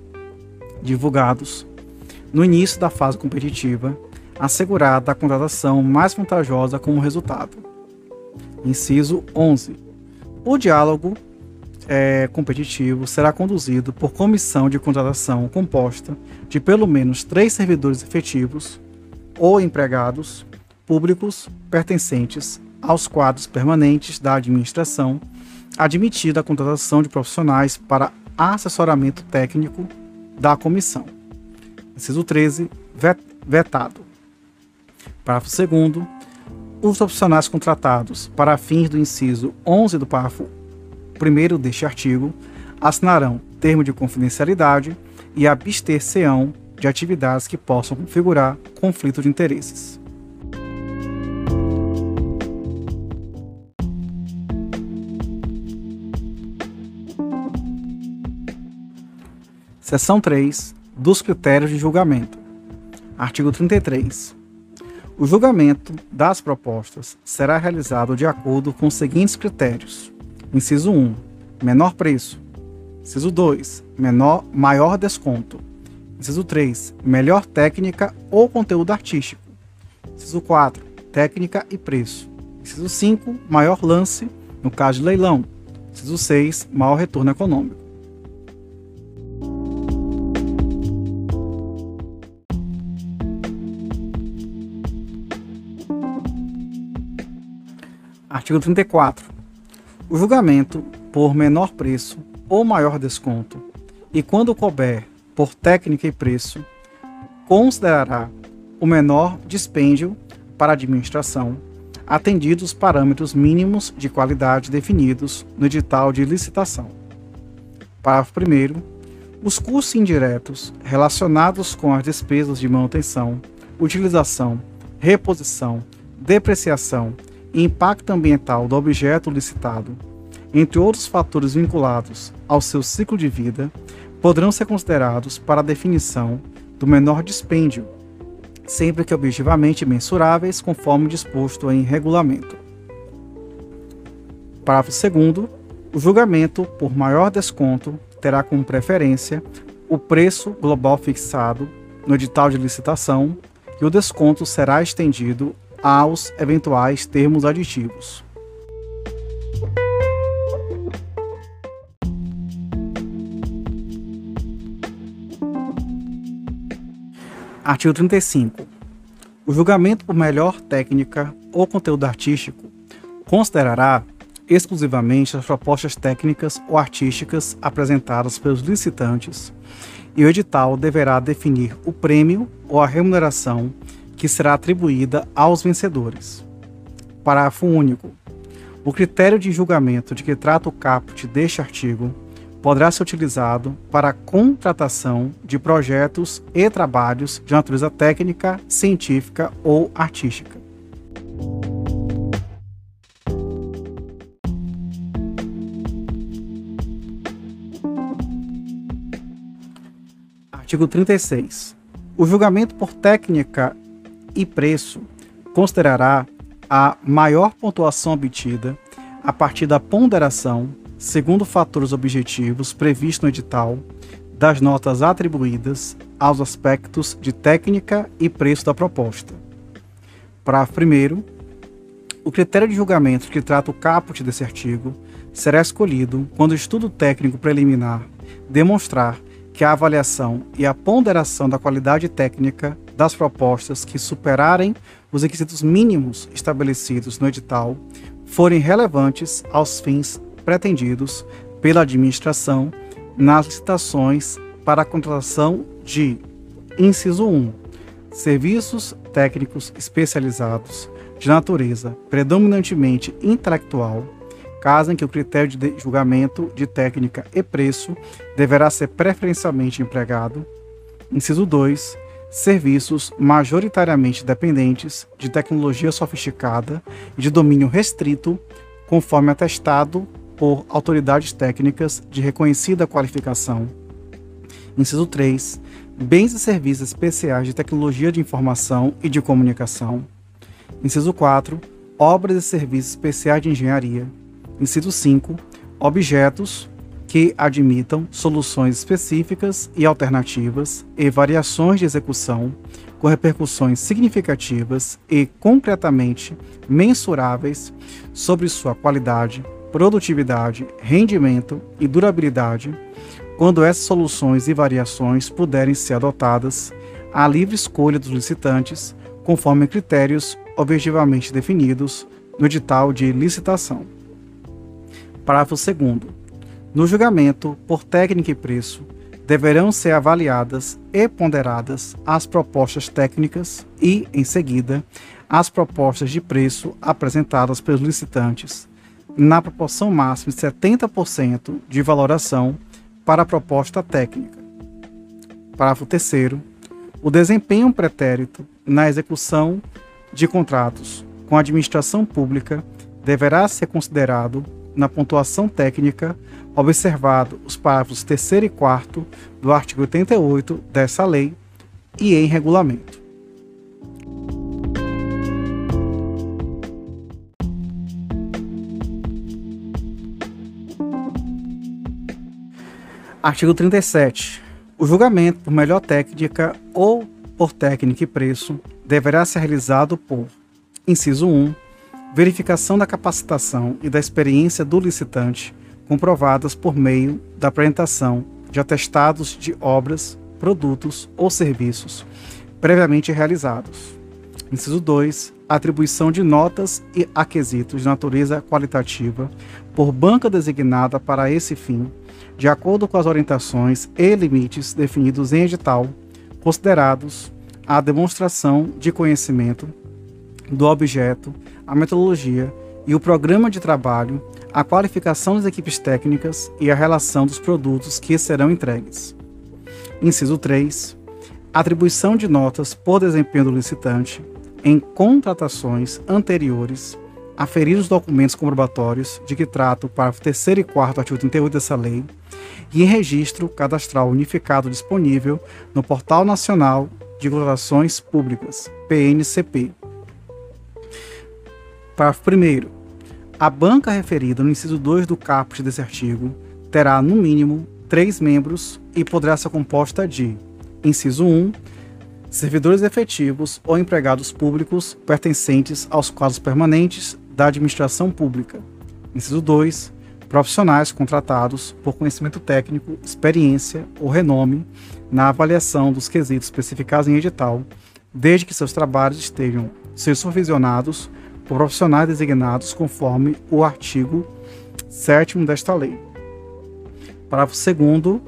divulgados no início da fase competitiva, assegurada a contratação mais vantajosa como resultado. Inciso 11. O diálogo é, competitivo será conduzido por comissão de contratação composta de pelo menos três servidores efetivos ou empregados públicos pertencentes aos quadros permanentes da administração, admitida a contratação de profissionais para assessoramento técnico da comissão. Inciso 13, vetado. Parágrafo 2 os profissionais contratados para fins do inciso 11 do parágrafo 1 deste artigo assinarão termo de confidencialidade e abster-se-ão de atividades que possam configurar conflito de interesses. Seção 3 dos critérios de julgamento. Artigo 33. O julgamento das propostas será realizado de acordo com os seguintes critérios: inciso 1, menor preço; inciso 2, menor maior desconto; inciso 3, melhor técnica ou conteúdo artístico; inciso 4, técnica e preço; inciso 5, maior lance, no caso de leilão; inciso 6, maior retorno econômico. Artigo 34. O julgamento por menor preço ou maior desconto, e quando couber por técnica e preço, considerará o menor dispêndio para a administração, atendidos os parâmetros mínimos de qualidade definidos no edital de licitação. Parágrafo 1. Os custos indiretos relacionados com as despesas de manutenção, utilização, reposição, depreciação impacto ambiental do objeto licitado, entre outros fatores vinculados ao seu ciclo de vida, poderão ser considerados para a definição do menor dispêndio, sempre que objetivamente mensuráveis conforme disposto em regulamento. Parágrafo 2 o julgamento por maior desconto terá como preferência o preço global fixado no edital de licitação e o desconto será estendido aos eventuais termos aditivos. Artigo 35. O julgamento por melhor técnica ou conteúdo artístico considerará exclusivamente as propostas técnicas ou artísticas apresentadas pelos licitantes, e o edital deverá definir o prêmio ou a remuneração que será atribuída aos vencedores. Parágrafo único. O critério de julgamento de que trata o caput deste artigo poderá ser utilizado para a contratação de projetos e trabalhos de natureza técnica, científica ou artística. Artigo 36. O julgamento por técnica e preço considerará a maior pontuação obtida a partir da ponderação, segundo fatores objetivos previstos no edital, das notas atribuídas aos aspectos de técnica e preço da proposta. Parágrafo 1. O critério de julgamento que trata o caput desse artigo será escolhido quando o estudo técnico preliminar demonstrar que a avaliação e a ponderação da qualidade técnica das propostas que superarem os requisitos mínimos estabelecidos no edital forem relevantes aos fins pretendidos pela administração nas licitações para a contratação de inciso 1 serviços técnicos especializados de natureza predominantemente intelectual, caso em que o critério de julgamento de técnica e preço deverá ser preferencialmente empregado. Inciso 2 serviços majoritariamente dependentes de tecnologia sofisticada e de domínio restrito, conforme atestado por autoridades técnicas de reconhecida qualificação. Inciso 3. Bens e serviços especiais de tecnologia de informação e de comunicação. Inciso 4. Obras e serviços especiais de engenharia. Inciso 5. Objetos, que admitam soluções específicas e alternativas e variações de execução com repercussões significativas e concretamente mensuráveis sobre sua qualidade, produtividade, rendimento e durabilidade, quando essas soluções e variações puderem ser adotadas à livre escolha dos licitantes, conforme critérios objetivamente definidos no edital de licitação. Parágrafo 2. No julgamento por técnica e preço, deverão ser avaliadas e ponderadas as propostas técnicas e, em seguida, as propostas de preço apresentadas pelos licitantes, na proporção máxima de 70% de valoração para a proposta técnica. Parágrafo 3. O desempenho pretérito na execução de contratos com a administração pública deverá ser considerado na pontuação técnica, observado os parágrafos 3 e 4 do artigo 88 dessa lei e em regulamento. Artigo 37. O julgamento por melhor técnica ou por técnica e preço deverá ser realizado por: inciso 1, verificação da capacitação e da experiência do licitante, comprovadas por meio da apresentação de atestados de obras, produtos ou serviços previamente realizados. Inciso 2. Atribuição de notas e aquisitos de natureza qualitativa por banca designada para esse fim de acordo com as orientações e limites definidos em edital, considerados a demonstração de conhecimento do objeto, a metodologia e o programa de trabalho, a qualificação das equipes técnicas e a relação dos produtos que serão entregues. Inciso 3. Atribuição de notas por desempenho do licitante em contratações anteriores aferir os documentos comprobatórios de que trata o parágrafo 3 e 4 do artigo 38 dessa lei e em registro cadastral unificado disponível no Portal Nacional de Contratações Públicas, PNCP. Parágrafo 1 A banca referida no inciso 2 do caput desse artigo terá, no mínimo, três membros e poderá ser composta de, inciso 1, servidores efetivos ou empregados públicos pertencentes aos quadros permanentes da administração pública. Inciso 2. Profissionais contratados por conhecimento técnico, experiência ou renome na avaliação dos quesitos especificados em edital, desde que seus trabalhos estejam supervisionados por profissionais designados conforme o artigo 7 desta lei. Parágrafo 2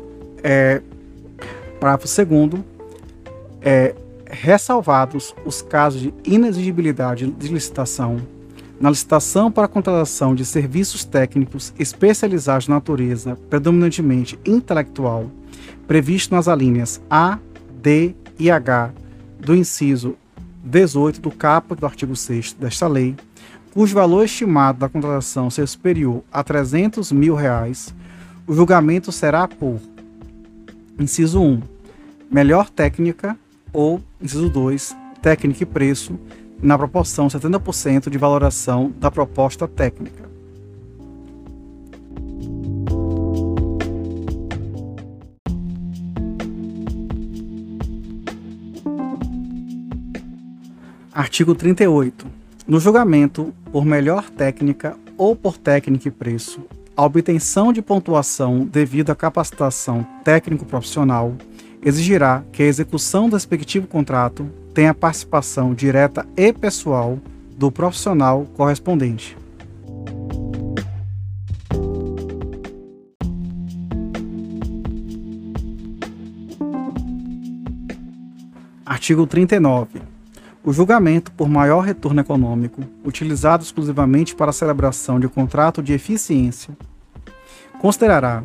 é, parágrafo 2 é, ressalvados os casos de inexigibilidade de licitação na licitação para a contratação de serviços técnicos especializados de natureza predominantemente intelectual, previsto nas alíneas A, D e H do inciso 18 do caput do artigo 6 desta lei, cujo valor estimado da contratação seja superior a 300 mil reais, o julgamento será por inciso 1, melhor técnica ou inciso 2, técnica e preço, na proporção 70% de valoração da proposta técnica. Artigo 38. No julgamento por melhor técnica ou por técnica e preço, a obtenção de pontuação devido à capacitação técnico-profissional exigirá que a execução do respectivo contrato tenha participação direta e pessoal do profissional correspondente. Artigo 39. O julgamento por maior retorno econômico, utilizado exclusivamente para a celebração de contrato de eficiência, considerará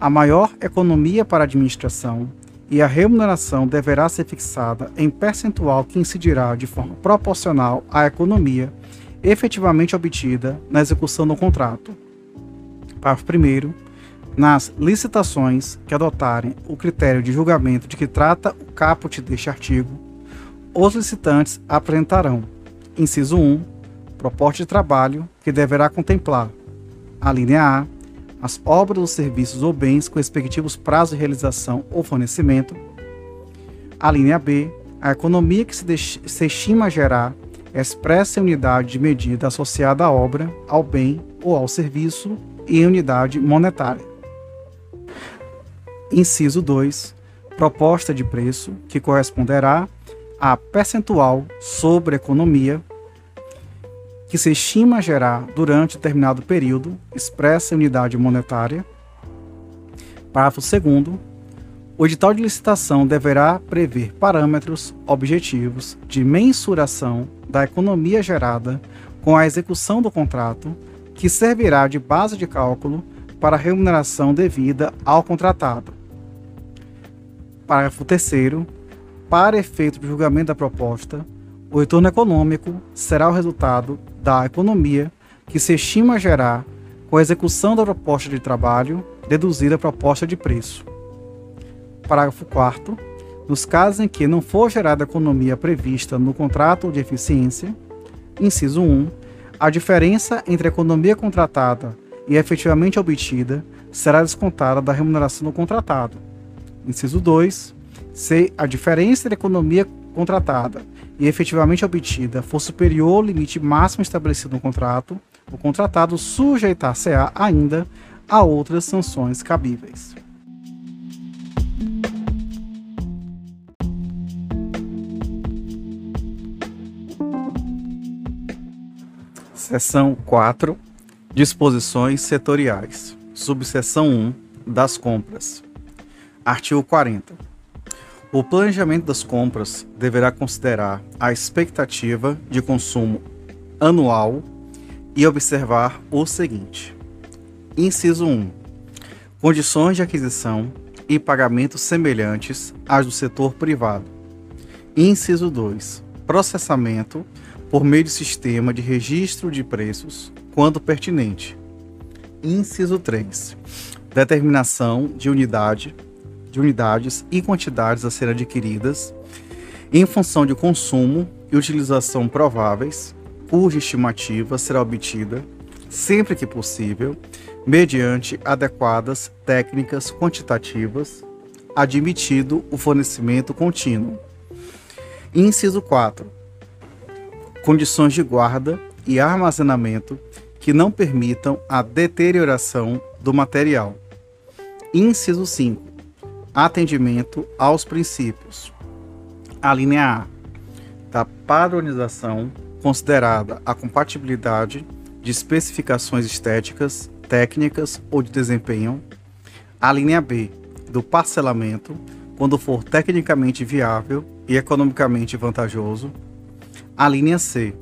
a maior economia para a administração, e a remuneração deverá ser fixada em percentual que incidirá de forma proporcional à economia efetivamente obtida na execução do contrato. Parágrafo 1. Nas licitações que adotarem o critério de julgamento de que trata o caput deste artigo, os licitantes apresentarão, inciso 1, proposta de trabalho que deverá contemplar a linha A, as obras ou serviços ou bens com respectivos prazos de realização ou fornecimento. A linha B, a economia que se, se estima gerar expressa em unidade de medida associada à obra, ao bem ou ao serviço e em unidade monetária. Inciso 2. Proposta de preço que corresponderá a percentual sobre a economia que se estima gerar durante determinado período, expressa em unidade monetária. Parágrafo 2 o edital de licitação deverá prever parâmetros objetivos de mensuração da economia gerada com a execução do contrato, que servirá de base de cálculo para a remuneração devida ao contratado. Parágrafo 3. Para efeito de julgamento da proposta, o retorno econômico será o resultado da economia que se estima gerar com a execução da proposta de trabalho deduzida a proposta de preço. Parágrafo 4 nos casos em que não for gerada a economia prevista no contrato de eficiência, inciso 1, a diferença entre a economia contratada e efetivamente obtida será descontada da remuneração do contratado. Inciso 2, se a diferença entre a economia contratada e efetivamente obtida for superior ao limite máximo estabelecido no contrato, o contratado sujeitar-se-á ainda a outras sanções cabíveis. Seção 4 Disposições setoriais. Subseção 1 das compras. Artigo 40. O planejamento das compras deverá considerar a expectativa de consumo anual e observar o seguinte: Inciso 1. Condições de aquisição e pagamento semelhantes às do setor privado. Inciso 2. Processamento por meio de sistema de registro de preços, quando pertinente. Inciso 3. Determinação de unidade de unidades e quantidades a serem adquiridas em função de consumo e utilização prováveis, cuja estimativa será obtida, sempre que possível, mediante adequadas técnicas quantitativas, admitido o fornecimento contínuo. Inciso 4 condições de guarda e armazenamento que não permitam a deterioração do material. Inciso 5. Atendimento aos princípios. A linha A da padronização, considerada a compatibilidade de especificações estéticas, técnicas ou de desempenho. A linha B do parcelamento, quando for tecnicamente viável e economicamente vantajoso a linha C,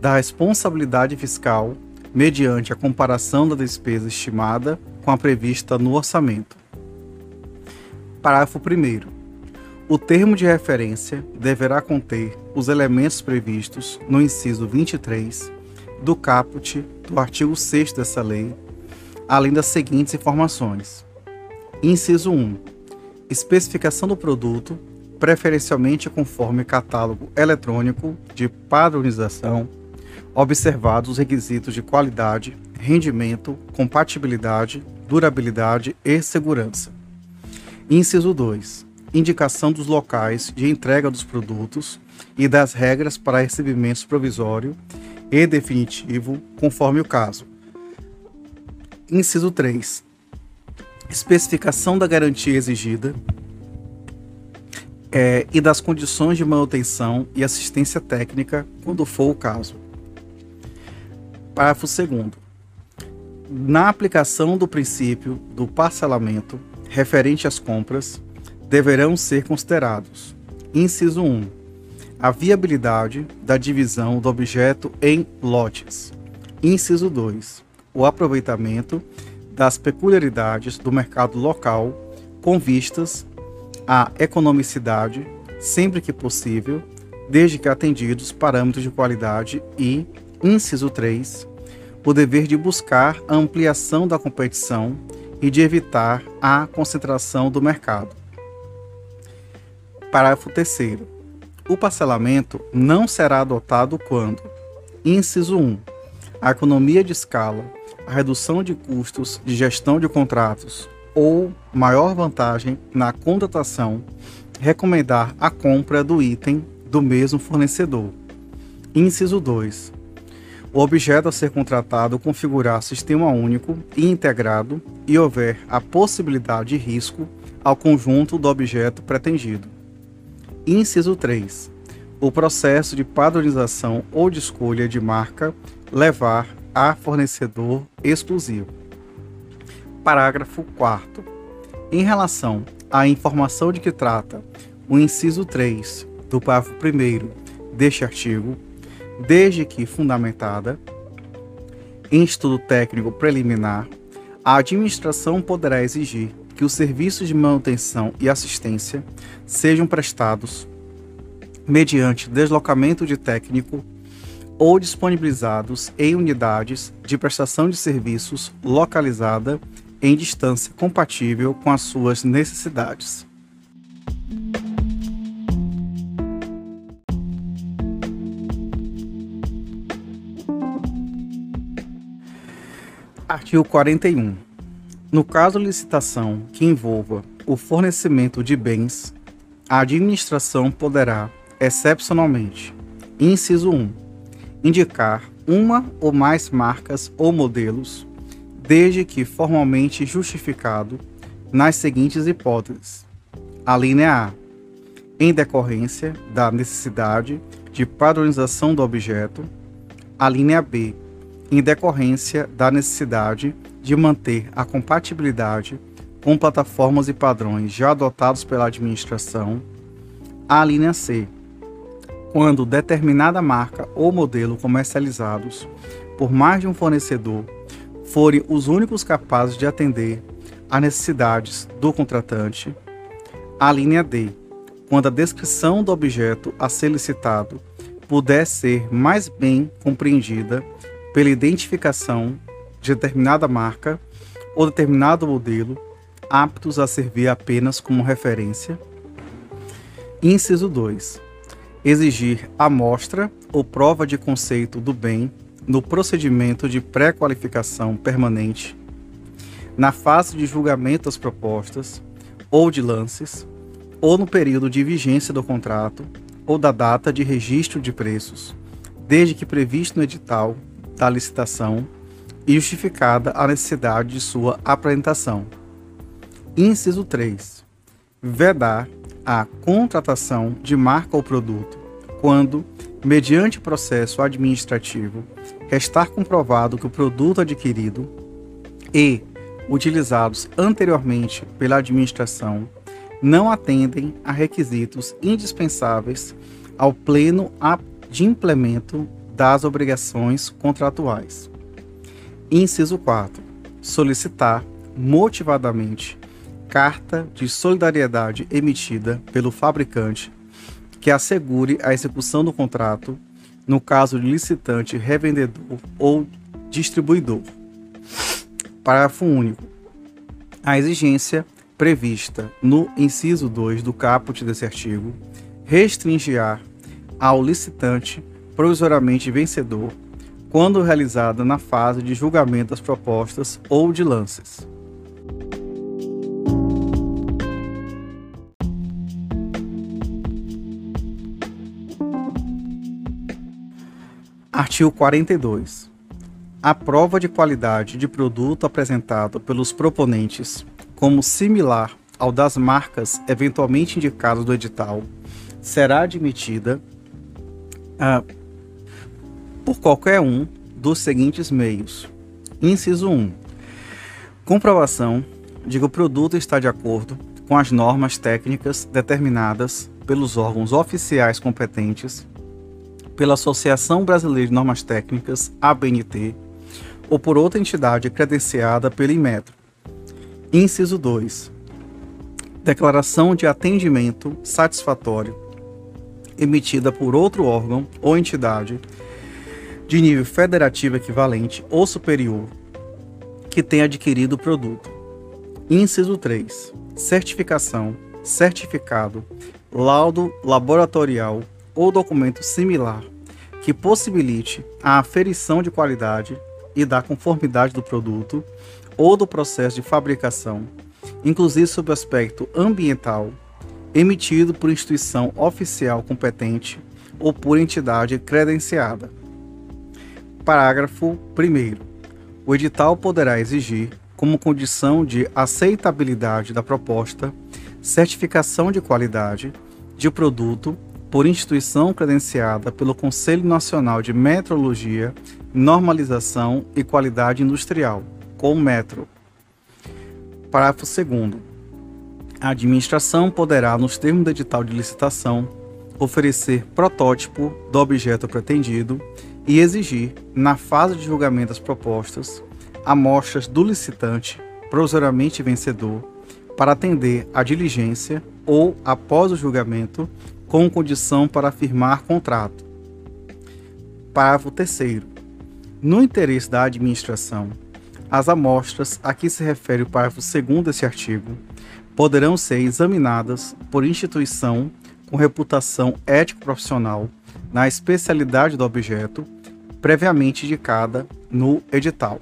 da responsabilidade fiscal mediante a comparação da despesa estimada com a prevista no orçamento. Parágrafo 1. O termo de referência deverá conter os elementos previstos no inciso 23 do caput do artigo 6 dessa lei, além das seguintes informações: Inciso 1. Especificação do produto preferencialmente conforme catálogo eletrônico de padronização, observados os requisitos de qualidade, rendimento, compatibilidade, durabilidade e segurança. Inciso 2. Indicação dos locais de entrega dos produtos e das regras para recebimento provisório e definitivo, conforme o caso. Inciso 3. Especificação da garantia exigida, é, e das condições de manutenção e assistência técnica, quando for o caso. Parágrafo 2. Na aplicação do princípio do parcelamento referente às compras, deverão ser considerados: inciso 1. A viabilidade da divisão do objeto em lotes. Inciso 2. O aproveitamento das peculiaridades do mercado local com vistas a economicidade, sempre que possível, desde que atendidos parâmetros de qualidade e, inciso 3, o dever de buscar a ampliação da competição e de evitar a concentração do mercado. Parágrafo 3 O parcelamento não será adotado quando, inciso 1, a economia de escala, a redução de custos de gestão de contratos ou maior vantagem na contratação, recomendar a compra do item do mesmo fornecedor. Inciso 2. O objeto a ser contratado configurar sistema único e integrado e houver a possibilidade de risco ao conjunto do objeto pretendido. Inciso 3. O processo de padronização ou de escolha de marca levar a fornecedor exclusivo. Parágrafo 4. Em relação à informação de que trata o inciso 3 do parágrafo 1 deste artigo, desde que fundamentada em estudo técnico preliminar, a administração poderá exigir que os serviços de manutenção e assistência sejam prestados mediante deslocamento de técnico ou disponibilizados em unidades de prestação de serviços localizada em distância compatível com as suas necessidades. Artigo 41. No caso de licitação que envolva o fornecimento de bens, a administração poderá, excepcionalmente, inciso 1, indicar uma ou mais marcas ou modelos, desde que formalmente justificado, nas seguintes hipóteses: a linha A, em decorrência da necessidade de padronização do objeto, a linha B, em decorrência da necessidade de manter a compatibilidade com plataformas e padrões já adotados pela administração. A linha C, quando determinada marca ou modelo comercializados por mais de um fornecedor forem os únicos capazes de atender às necessidades do contratante. A linha D, quando a descrição do objeto a ser licitado puder ser mais bem compreendida pela identificação de determinada marca ou determinado modelo aptos a servir apenas como referência. Inciso 2. Exigir amostra ou prova de conceito do bem no procedimento de pré-qualificação permanente, na fase de julgamento das propostas ou de lances, ou no período de vigência do contrato ou da data de registro de preços, desde que previsto no edital da licitação e justificada a necessidade de sua apresentação. Inciso 3. Vedar a contratação de marca ou produto quando, mediante processo administrativo, restar comprovado que o produto adquirido e utilizados anteriormente pela administração não atendem a requisitos indispensáveis ao pleno de implemento das obrigações contratuais. Inciso 4. Solicitar motivadamente carta de solidariedade emitida pelo fabricante que assegure a execução do contrato no caso de licitante, revendedor ou distribuidor. Parágrafo único. A exigência prevista no inciso 2 do caput desse artigo restringirá ao licitante provisoriamente vencedor quando realizada na fase de julgamento das propostas ou de lances. Artigo 42. A prova de qualidade de produto apresentado pelos proponentes como similar ao das marcas eventualmente indicadas do edital será admitida ah, por qualquer um dos seguintes meios. Inciso 1. Comprovação de que o produto está de acordo com as normas técnicas determinadas pelos órgãos oficiais competentes, pela Associação Brasileira de Normas Técnicas, ABNT, ou por outra entidade credenciada pelo Inmetro. Inciso 2. Declaração de atendimento satisfatório emitida por outro órgão ou entidade de nível federativo equivalente ou superior que tenha adquirido o produto. Inciso 3. Certificação, certificado, laudo laboratorial ou documento similar que possibilite a aferição de qualidade e da conformidade do produto ou do processo de fabricação, inclusive sob o aspecto ambiental, emitido por instituição oficial competente ou por entidade credenciada. Parágrafo 1. O edital poderá exigir, como condição de aceitabilidade da proposta, certificação de qualidade de produto por instituição credenciada pelo Conselho Nacional de Metrologia, Normalização e Qualidade Industrial, com Metro. Parágrafo 2. A administração poderá, nos termos do edital de licitação, oferecer protótipo do objeto pretendido e exigir, na fase de julgamento das propostas, amostras do licitante provisoriamente vencedor para atender à diligência ou, após o julgamento, com condição para firmar contrato. Parágrafo 3. No interesse da administração, as amostras a que se refere o parágrafo 2 deste artigo poderão ser examinadas por instituição com reputação ético-profissional na especialidade do objeto, previamente indicada no edital.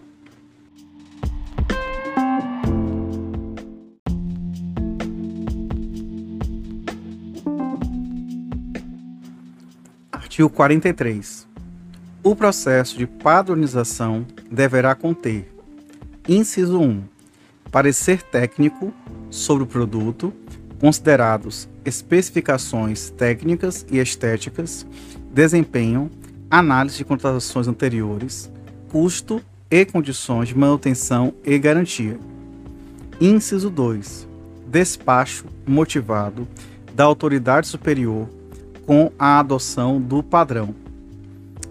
Artigo 43. O processo de padronização deverá conter: inciso 1. Parecer técnico sobre o produto, considerados especificações técnicas e estéticas, desempenho, análise de contratações anteriores, custo e condições de manutenção e garantia. Inciso 2. Despacho motivado da autoridade superior com a adoção do padrão.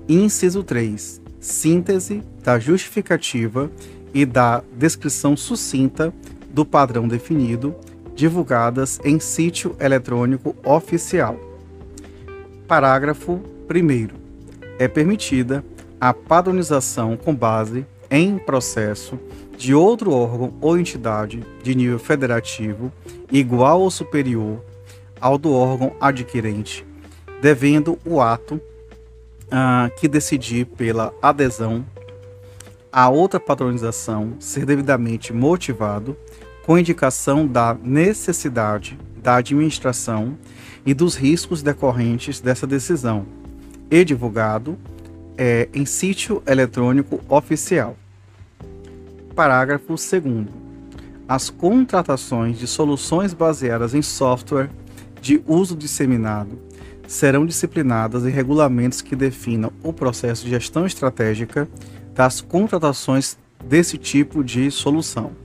Inciso 3. Síntese da justificativa e da descrição sucinta do padrão definido, divulgadas em sítio eletrônico oficial. Parágrafo 1. É permitida a padronização com base em processo de outro órgão ou entidade de nível federativo igual ou superior ao do órgão adquirente devendo o ato ah, que decidir pela adesão a outra padronização ser devidamente motivado, com indicação da necessidade da administração e dos riscos decorrentes dessa decisão, e divulgado é, em sítio eletrônico oficial. Parágrafo 2. As contratações de soluções baseadas em software de uso disseminado serão disciplinadas em regulamentos que definam o processo de gestão estratégica das contratações desse tipo de solução.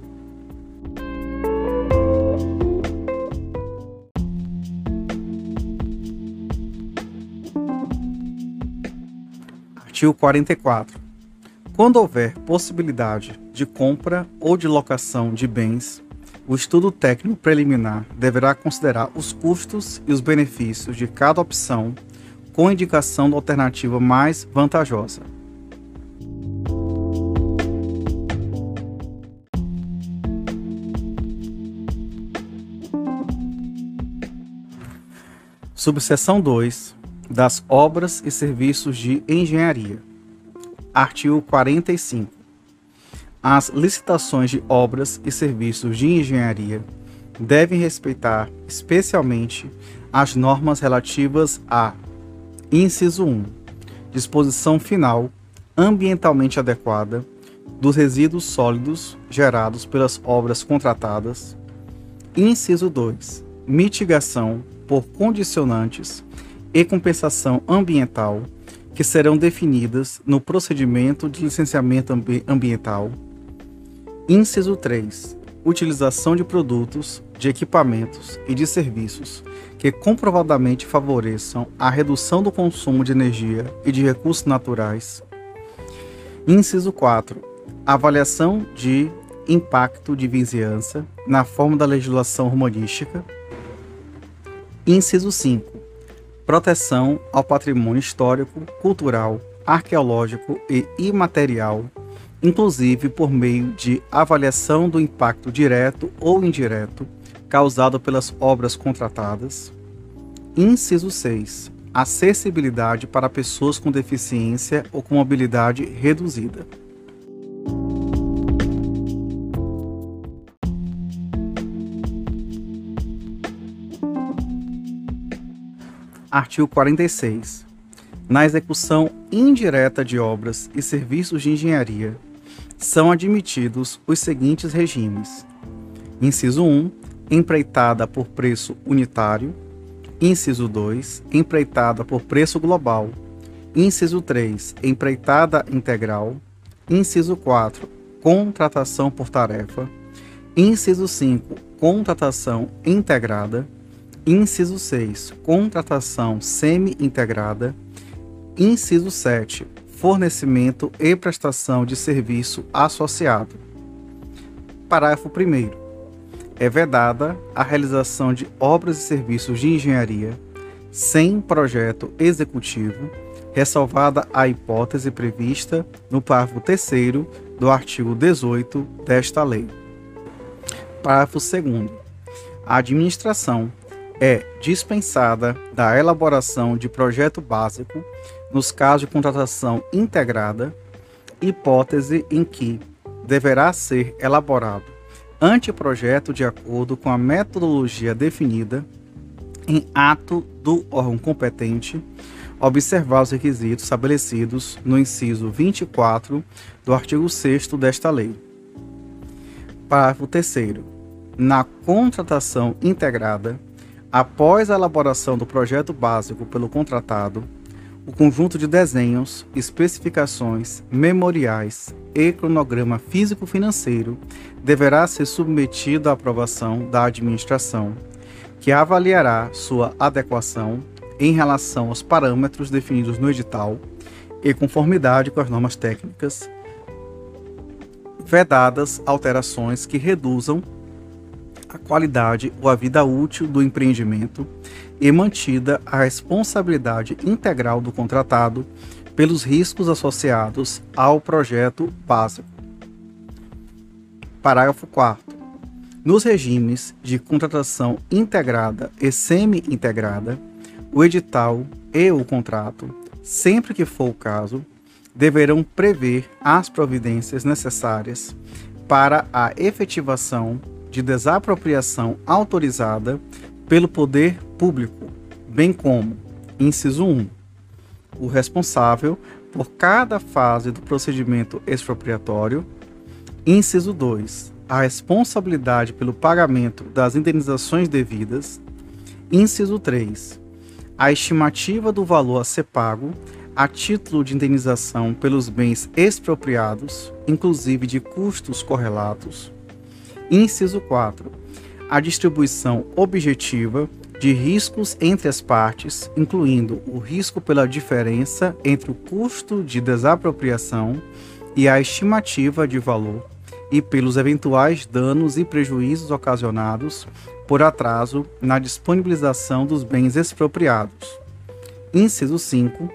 Artigo 44. Quando houver possibilidade de compra ou de locação de bens o estudo técnico preliminar deverá considerar os custos e os benefícios de cada opção, com indicação da alternativa mais vantajosa. Subseção 2 das obras e serviços de engenharia. Artigo 45 as licitações de obras e serviços de engenharia devem respeitar especialmente as normas relativas a inciso 1, disposição final ambientalmente adequada dos resíduos sólidos gerados pelas obras contratadas. Inciso 2, mitigação por condicionantes e compensação ambiental que serão definidas no procedimento de licenciamento ambi ambiental Inciso 3. Utilização de produtos, de equipamentos e de serviços que comprovadamente favoreçam a redução do consumo de energia e de recursos naturais. Inciso 4. Avaliação de impacto de vizinhança na forma da legislação urbanística. Inciso 5. Proteção ao patrimônio histórico, cultural, arqueológico e imaterial inclusive por meio de avaliação do impacto direto ou indireto causado pelas obras contratadas. Inciso 6. Acessibilidade para pessoas com deficiência ou com mobilidade reduzida. Artigo 46. Na execução indireta de obras e serviços de engenharia, são admitidos os seguintes regimes: Inciso 1, empreitada por preço unitário. Inciso 2, empreitada por preço global. Inciso 3, empreitada integral. Inciso 4, contratação por tarefa. Inciso 5, contratação integrada. Inciso 6, contratação semi-integrada. Inciso 7, fornecimento e prestação de serviço associado. Parágrafo 1 é vedada a realização de obras e serviços de engenharia sem projeto executivo, ressalvada a hipótese prevista no parágrafo 3 do artigo 18 desta lei. Parágrafo 2. A administração é dispensada da elaboração de projeto básico nos casos de contratação integrada, hipótese em que deverá ser elaborado anteprojeto de acordo com a metodologia definida em ato do órgão competente, observar os requisitos estabelecidos no inciso 24 do artigo 6 desta lei. Parágrafo 3 Na contratação integrada, após a elaboração do projeto básico pelo contratado, o conjunto de desenhos, especificações, memoriais e cronograma físico-financeiro deverá ser submetido à aprovação da administração, que avaliará sua adequação em relação aos parâmetros definidos no edital e conformidade com as normas técnicas, vedadas alterações que reduzam a qualidade ou a vida útil do empreendimento e mantida a responsabilidade integral do contratado pelos riscos associados ao projeto básico. Parágrafo 4. Nos regimes de contratação integrada e semi-integrada, o edital e o contrato, sempre que for o caso, deverão prever as providências necessárias para a efetivação de desapropriação autorizada pelo poder público, bem como, inciso 1, o responsável por cada fase do procedimento expropriatório, inciso 2, a responsabilidade pelo pagamento das indenizações devidas, inciso 3, a estimativa do valor a ser pago a título de indenização pelos bens expropriados, inclusive de custos correlatos. Inciso 4 a distribuição objetiva de riscos entre as partes, incluindo o risco pela diferença entre o custo de desapropriação e a estimativa de valor, e pelos eventuais danos e prejuízos ocasionados por atraso na disponibilização dos bens expropriados. Inciso 5.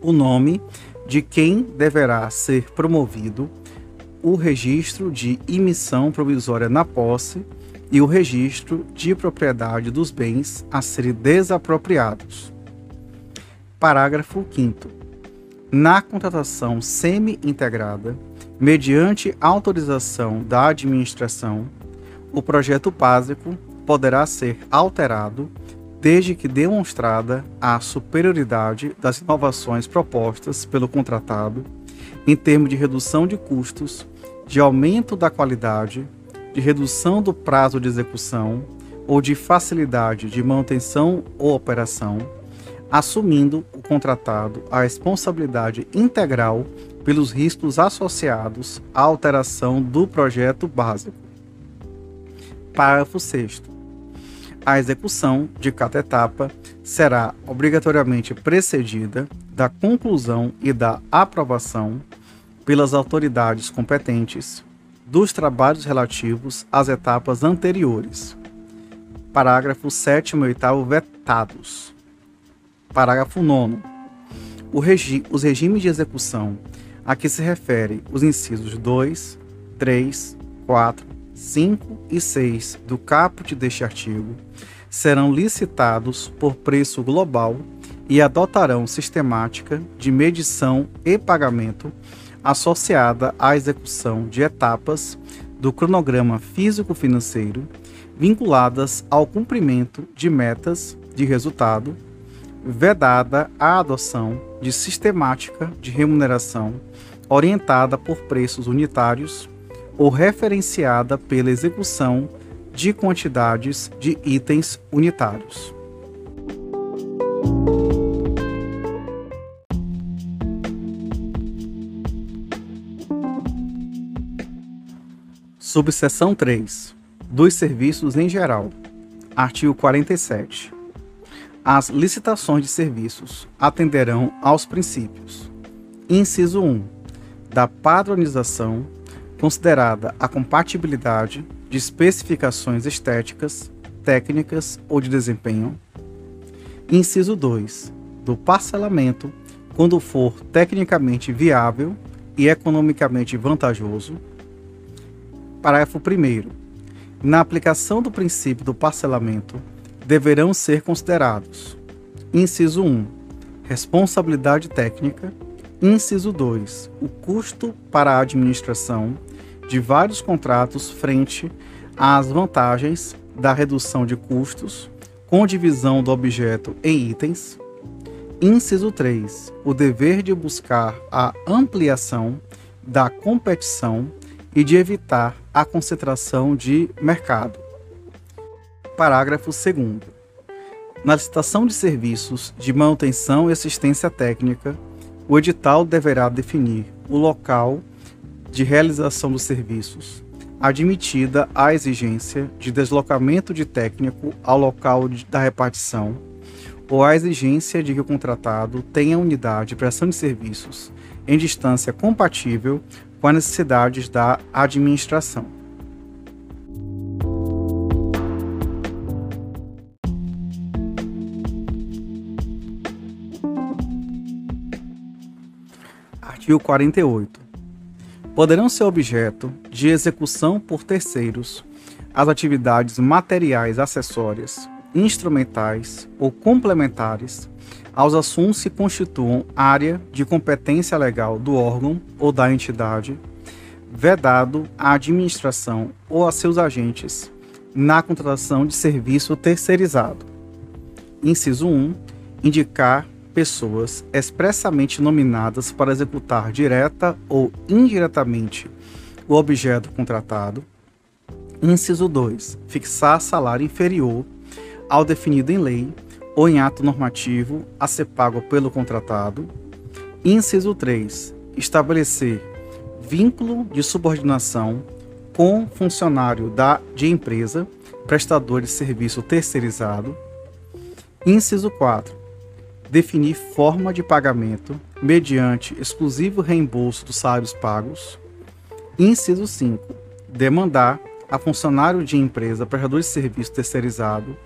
O nome de quem deverá ser promovido o registro de emissão provisória na posse e o registro de propriedade dos bens a serem desapropriados. Parágrafo 5. Na contratação semi-integrada, mediante autorização da administração, o projeto básico poderá ser alterado desde que demonstrada a superioridade das inovações propostas pelo contratado em termos de redução de custos, de aumento da qualidade, de redução do prazo de execução ou de facilidade de manutenção ou operação, assumindo o contratado a responsabilidade integral pelos riscos associados à alteração do projeto básico. Parágrafo 6. A execução de cada etapa será obrigatoriamente precedida da conclusão e da aprovação pelas autoridades competentes dos trabalhos relativos às etapas anteriores. Parágrafo 7 e 8 vetados. Parágrafo 9. Regi os regimes de execução a que se refere os incisos 2, 3, 4, 5 e 6 do caput deste artigo serão licitados por preço global e adotarão sistemática de medição e pagamento associada à execução de etapas do cronograma físico-financeiro vinculadas ao cumprimento de metas de resultado, vedada a adoção de sistemática de remuneração orientada por preços unitários ou referenciada pela execução de quantidades de itens unitários. Subseção 3. Dos serviços em geral. Artigo 47. As licitações de serviços atenderão aos princípios. Inciso 1. Da padronização, considerada a compatibilidade de especificações estéticas, técnicas ou de desempenho. Inciso 2. Do parcelamento, quando for tecnicamente viável e economicamente vantajoso Parágrafo 1. Na aplicação do princípio do parcelamento, deverão ser considerados: inciso 1, responsabilidade técnica, inciso 2, o custo para a administração de vários contratos frente às vantagens da redução de custos com divisão do objeto em itens. Inciso 3, o dever de buscar a ampliação da competição e de evitar a concentração de mercado. Parágrafo 2. Na licitação de serviços de manutenção e assistência técnica, o edital deverá definir o local de realização dos serviços, admitida a exigência de deslocamento de técnico ao local da repartição ou a exigência de que o contratado tenha unidade de prestação de serviços em distância compatível com as necessidades da administração. Artigo 48. Poderão ser objeto de execução por terceiros as atividades materiais acessórias, instrumentais ou complementares aos assuntos que constituam área de competência legal do órgão ou da entidade, vedado à administração ou a seus agentes na contratação de serviço terceirizado. Inciso 1. Indicar pessoas expressamente nominadas para executar direta ou indiretamente o objeto contratado. Inciso 2. Fixar salário inferior ao definido em lei ou em ato normativo a ser pago pelo contratado. Inciso 3. Estabelecer vínculo de subordinação com funcionário da, de empresa, prestador de serviço terceirizado. Inciso 4. Definir forma de pagamento mediante exclusivo reembolso dos salários pagos. Inciso 5. Demandar a funcionário de empresa prestador de serviço terceirizado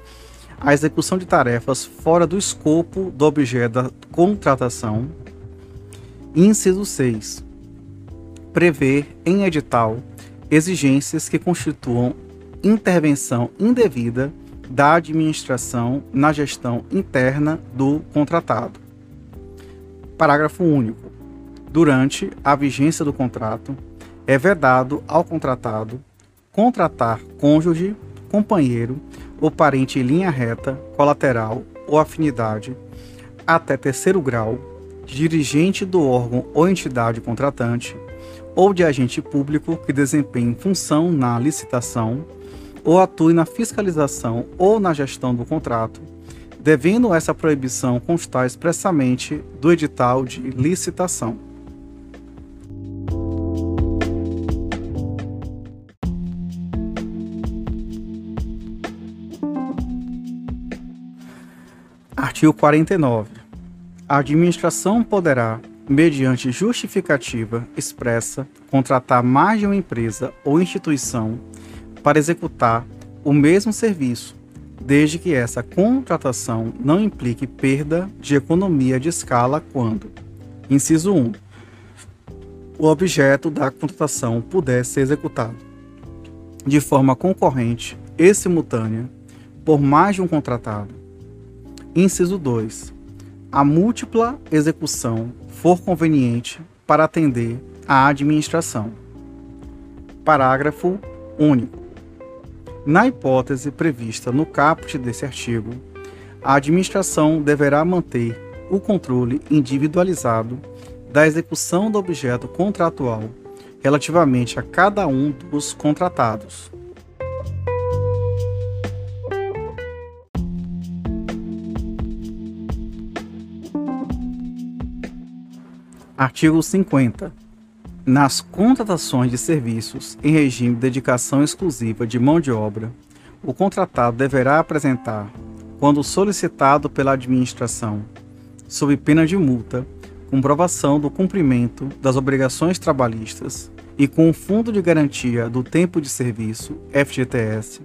a execução de tarefas fora do escopo do objeto da contratação. Inciso 6. Prever em edital exigências que constituam intervenção indevida da administração na gestão interna do contratado. Parágrafo único. Durante a vigência do contrato, é vedado ao contratado contratar cônjuge, companheiro ou parente em linha reta, colateral ou afinidade, até terceiro grau, dirigente do órgão ou entidade contratante, ou de agente público que desempenhe função na licitação ou atue na fiscalização ou na gestão do contrato, devendo essa proibição constar expressamente do edital de licitação. Artigo 49. A administração poderá, mediante justificativa expressa, contratar mais de uma empresa ou instituição para executar o mesmo serviço, desde que essa contratação não implique perda de economia de escala quando, inciso 1, o objeto da contratação puder ser executado de forma concorrente e simultânea por mais de um contratado Inciso 2. A múltipla execução for conveniente para atender à administração. Parágrafo único. Na hipótese prevista no caput desse artigo, a administração deverá manter o controle individualizado da execução do objeto contratual relativamente a cada um dos contratados. Artigo 50. Nas contratações de serviços em regime de dedicação exclusiva de mão de obra, o contratado deverá apresentar, quando solicitado pela administração, sob pena de multa, comprovação do cumprimento das obrigações trabalhistas e com o Fundo de Garantia do Tempo de Serviço, FGTS,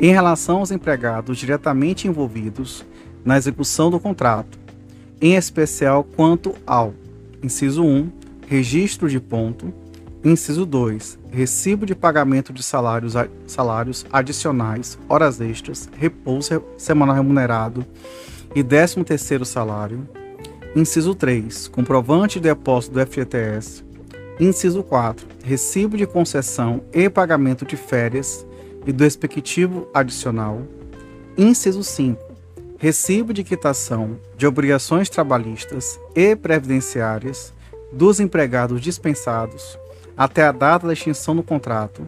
em relação aos empregados diretamente envolvidos na execução do contrato, em especial quanto ao inciso 1, registro de ponto, inciso 2, recibo de pagamento de salários, salários adicionais, horas extras, repouso semanal remunerado e 13 terceiro salário, inciso 3, comprovante de depósito do FGTS, inciso 4, recibo de concessão e pagamento de férias e do respectivo adicional, inciso 5, recibo de quitação de obrigações trabalhistas e previdenciárias dos empregados dispensados até a data da extinção do contrato.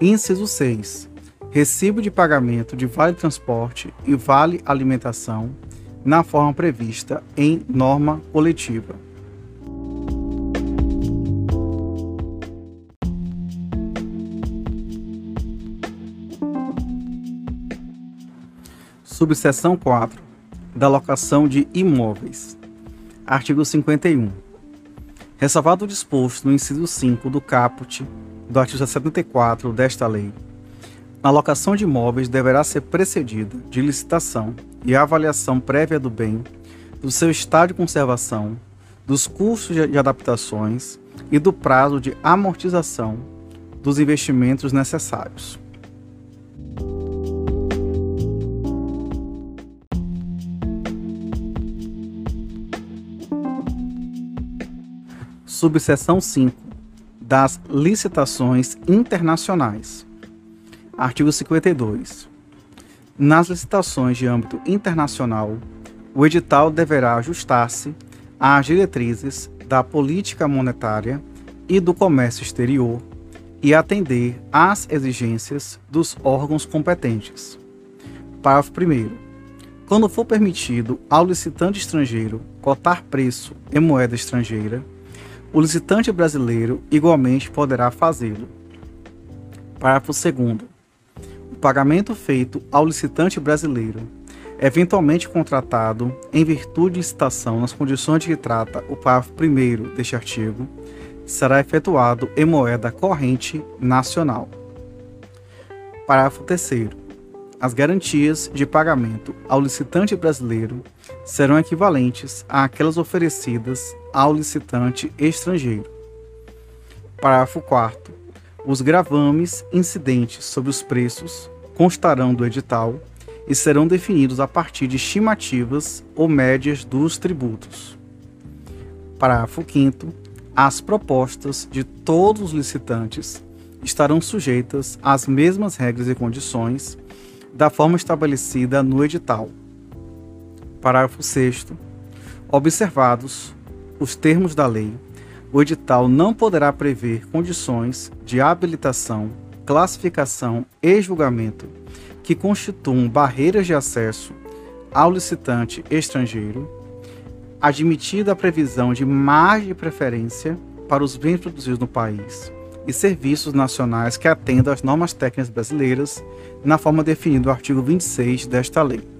Inciso 6. Recibo de pagamento de vale transporte e vale alimentação na forma prevista em norma coletiva. Subseção 4. Da locação de imóveis. Artigo 51. Ressalvado o disposto no inciso 5 do caput do artigo 74 desta lei, a locação de imóveis deverá ser precedida de licitação e avaliação prévia do bem, do seu estado de conservação, dos custos de adaptações e do prazo de amortização dos investimentos necessários. Subseção 5 das licitações internacionais. Artigo 52. Nas licitações de âmbito internacional, o edital deverá ajustar-se às diretrizes da política monetária e do comércio exterior e atender às exigências dos órgãos competentes. Parágrafo 1. Quando for permitido ao licitante estrangeiro cotar preço em moeda estrangeira, o licitante brasileiro igualmente poderá fazê-lo. Parágrafo 2. O pagamento feito ao licitante brasileiro, eventualmente contratado em virtude de licitação nas condições de que trata o parágrafo 1 deste artigo, será efetuado em moeda corrente nacional. Parágrafo 3. As garantias de pagamento ao licitante brasileiro serão equivalentes àquelas oferecidas ao licitante estrangeiro. Parágrafo 4. Os gravames incidentes sobre os preços constarão do edital e serão definidos a partir de estimativas ou médias dos tributos. Parágrafo 5. As propostas de todos os licitantes estarão sujeitas às mesmas regras e condições da forma estabelecida no edital. Parágrafo 6. Observados os termos da lei, o edital não poderá prever condições de habilitação, classificação e julgamento que constituam barreiras de acesso ao licitante estrangeiro, admitida a previsão de margem de preferência para os bens produzidos no país e serviços nacionais que atendam às normas técnicas brasileiras, na forma definida no artigo 26 desta lei.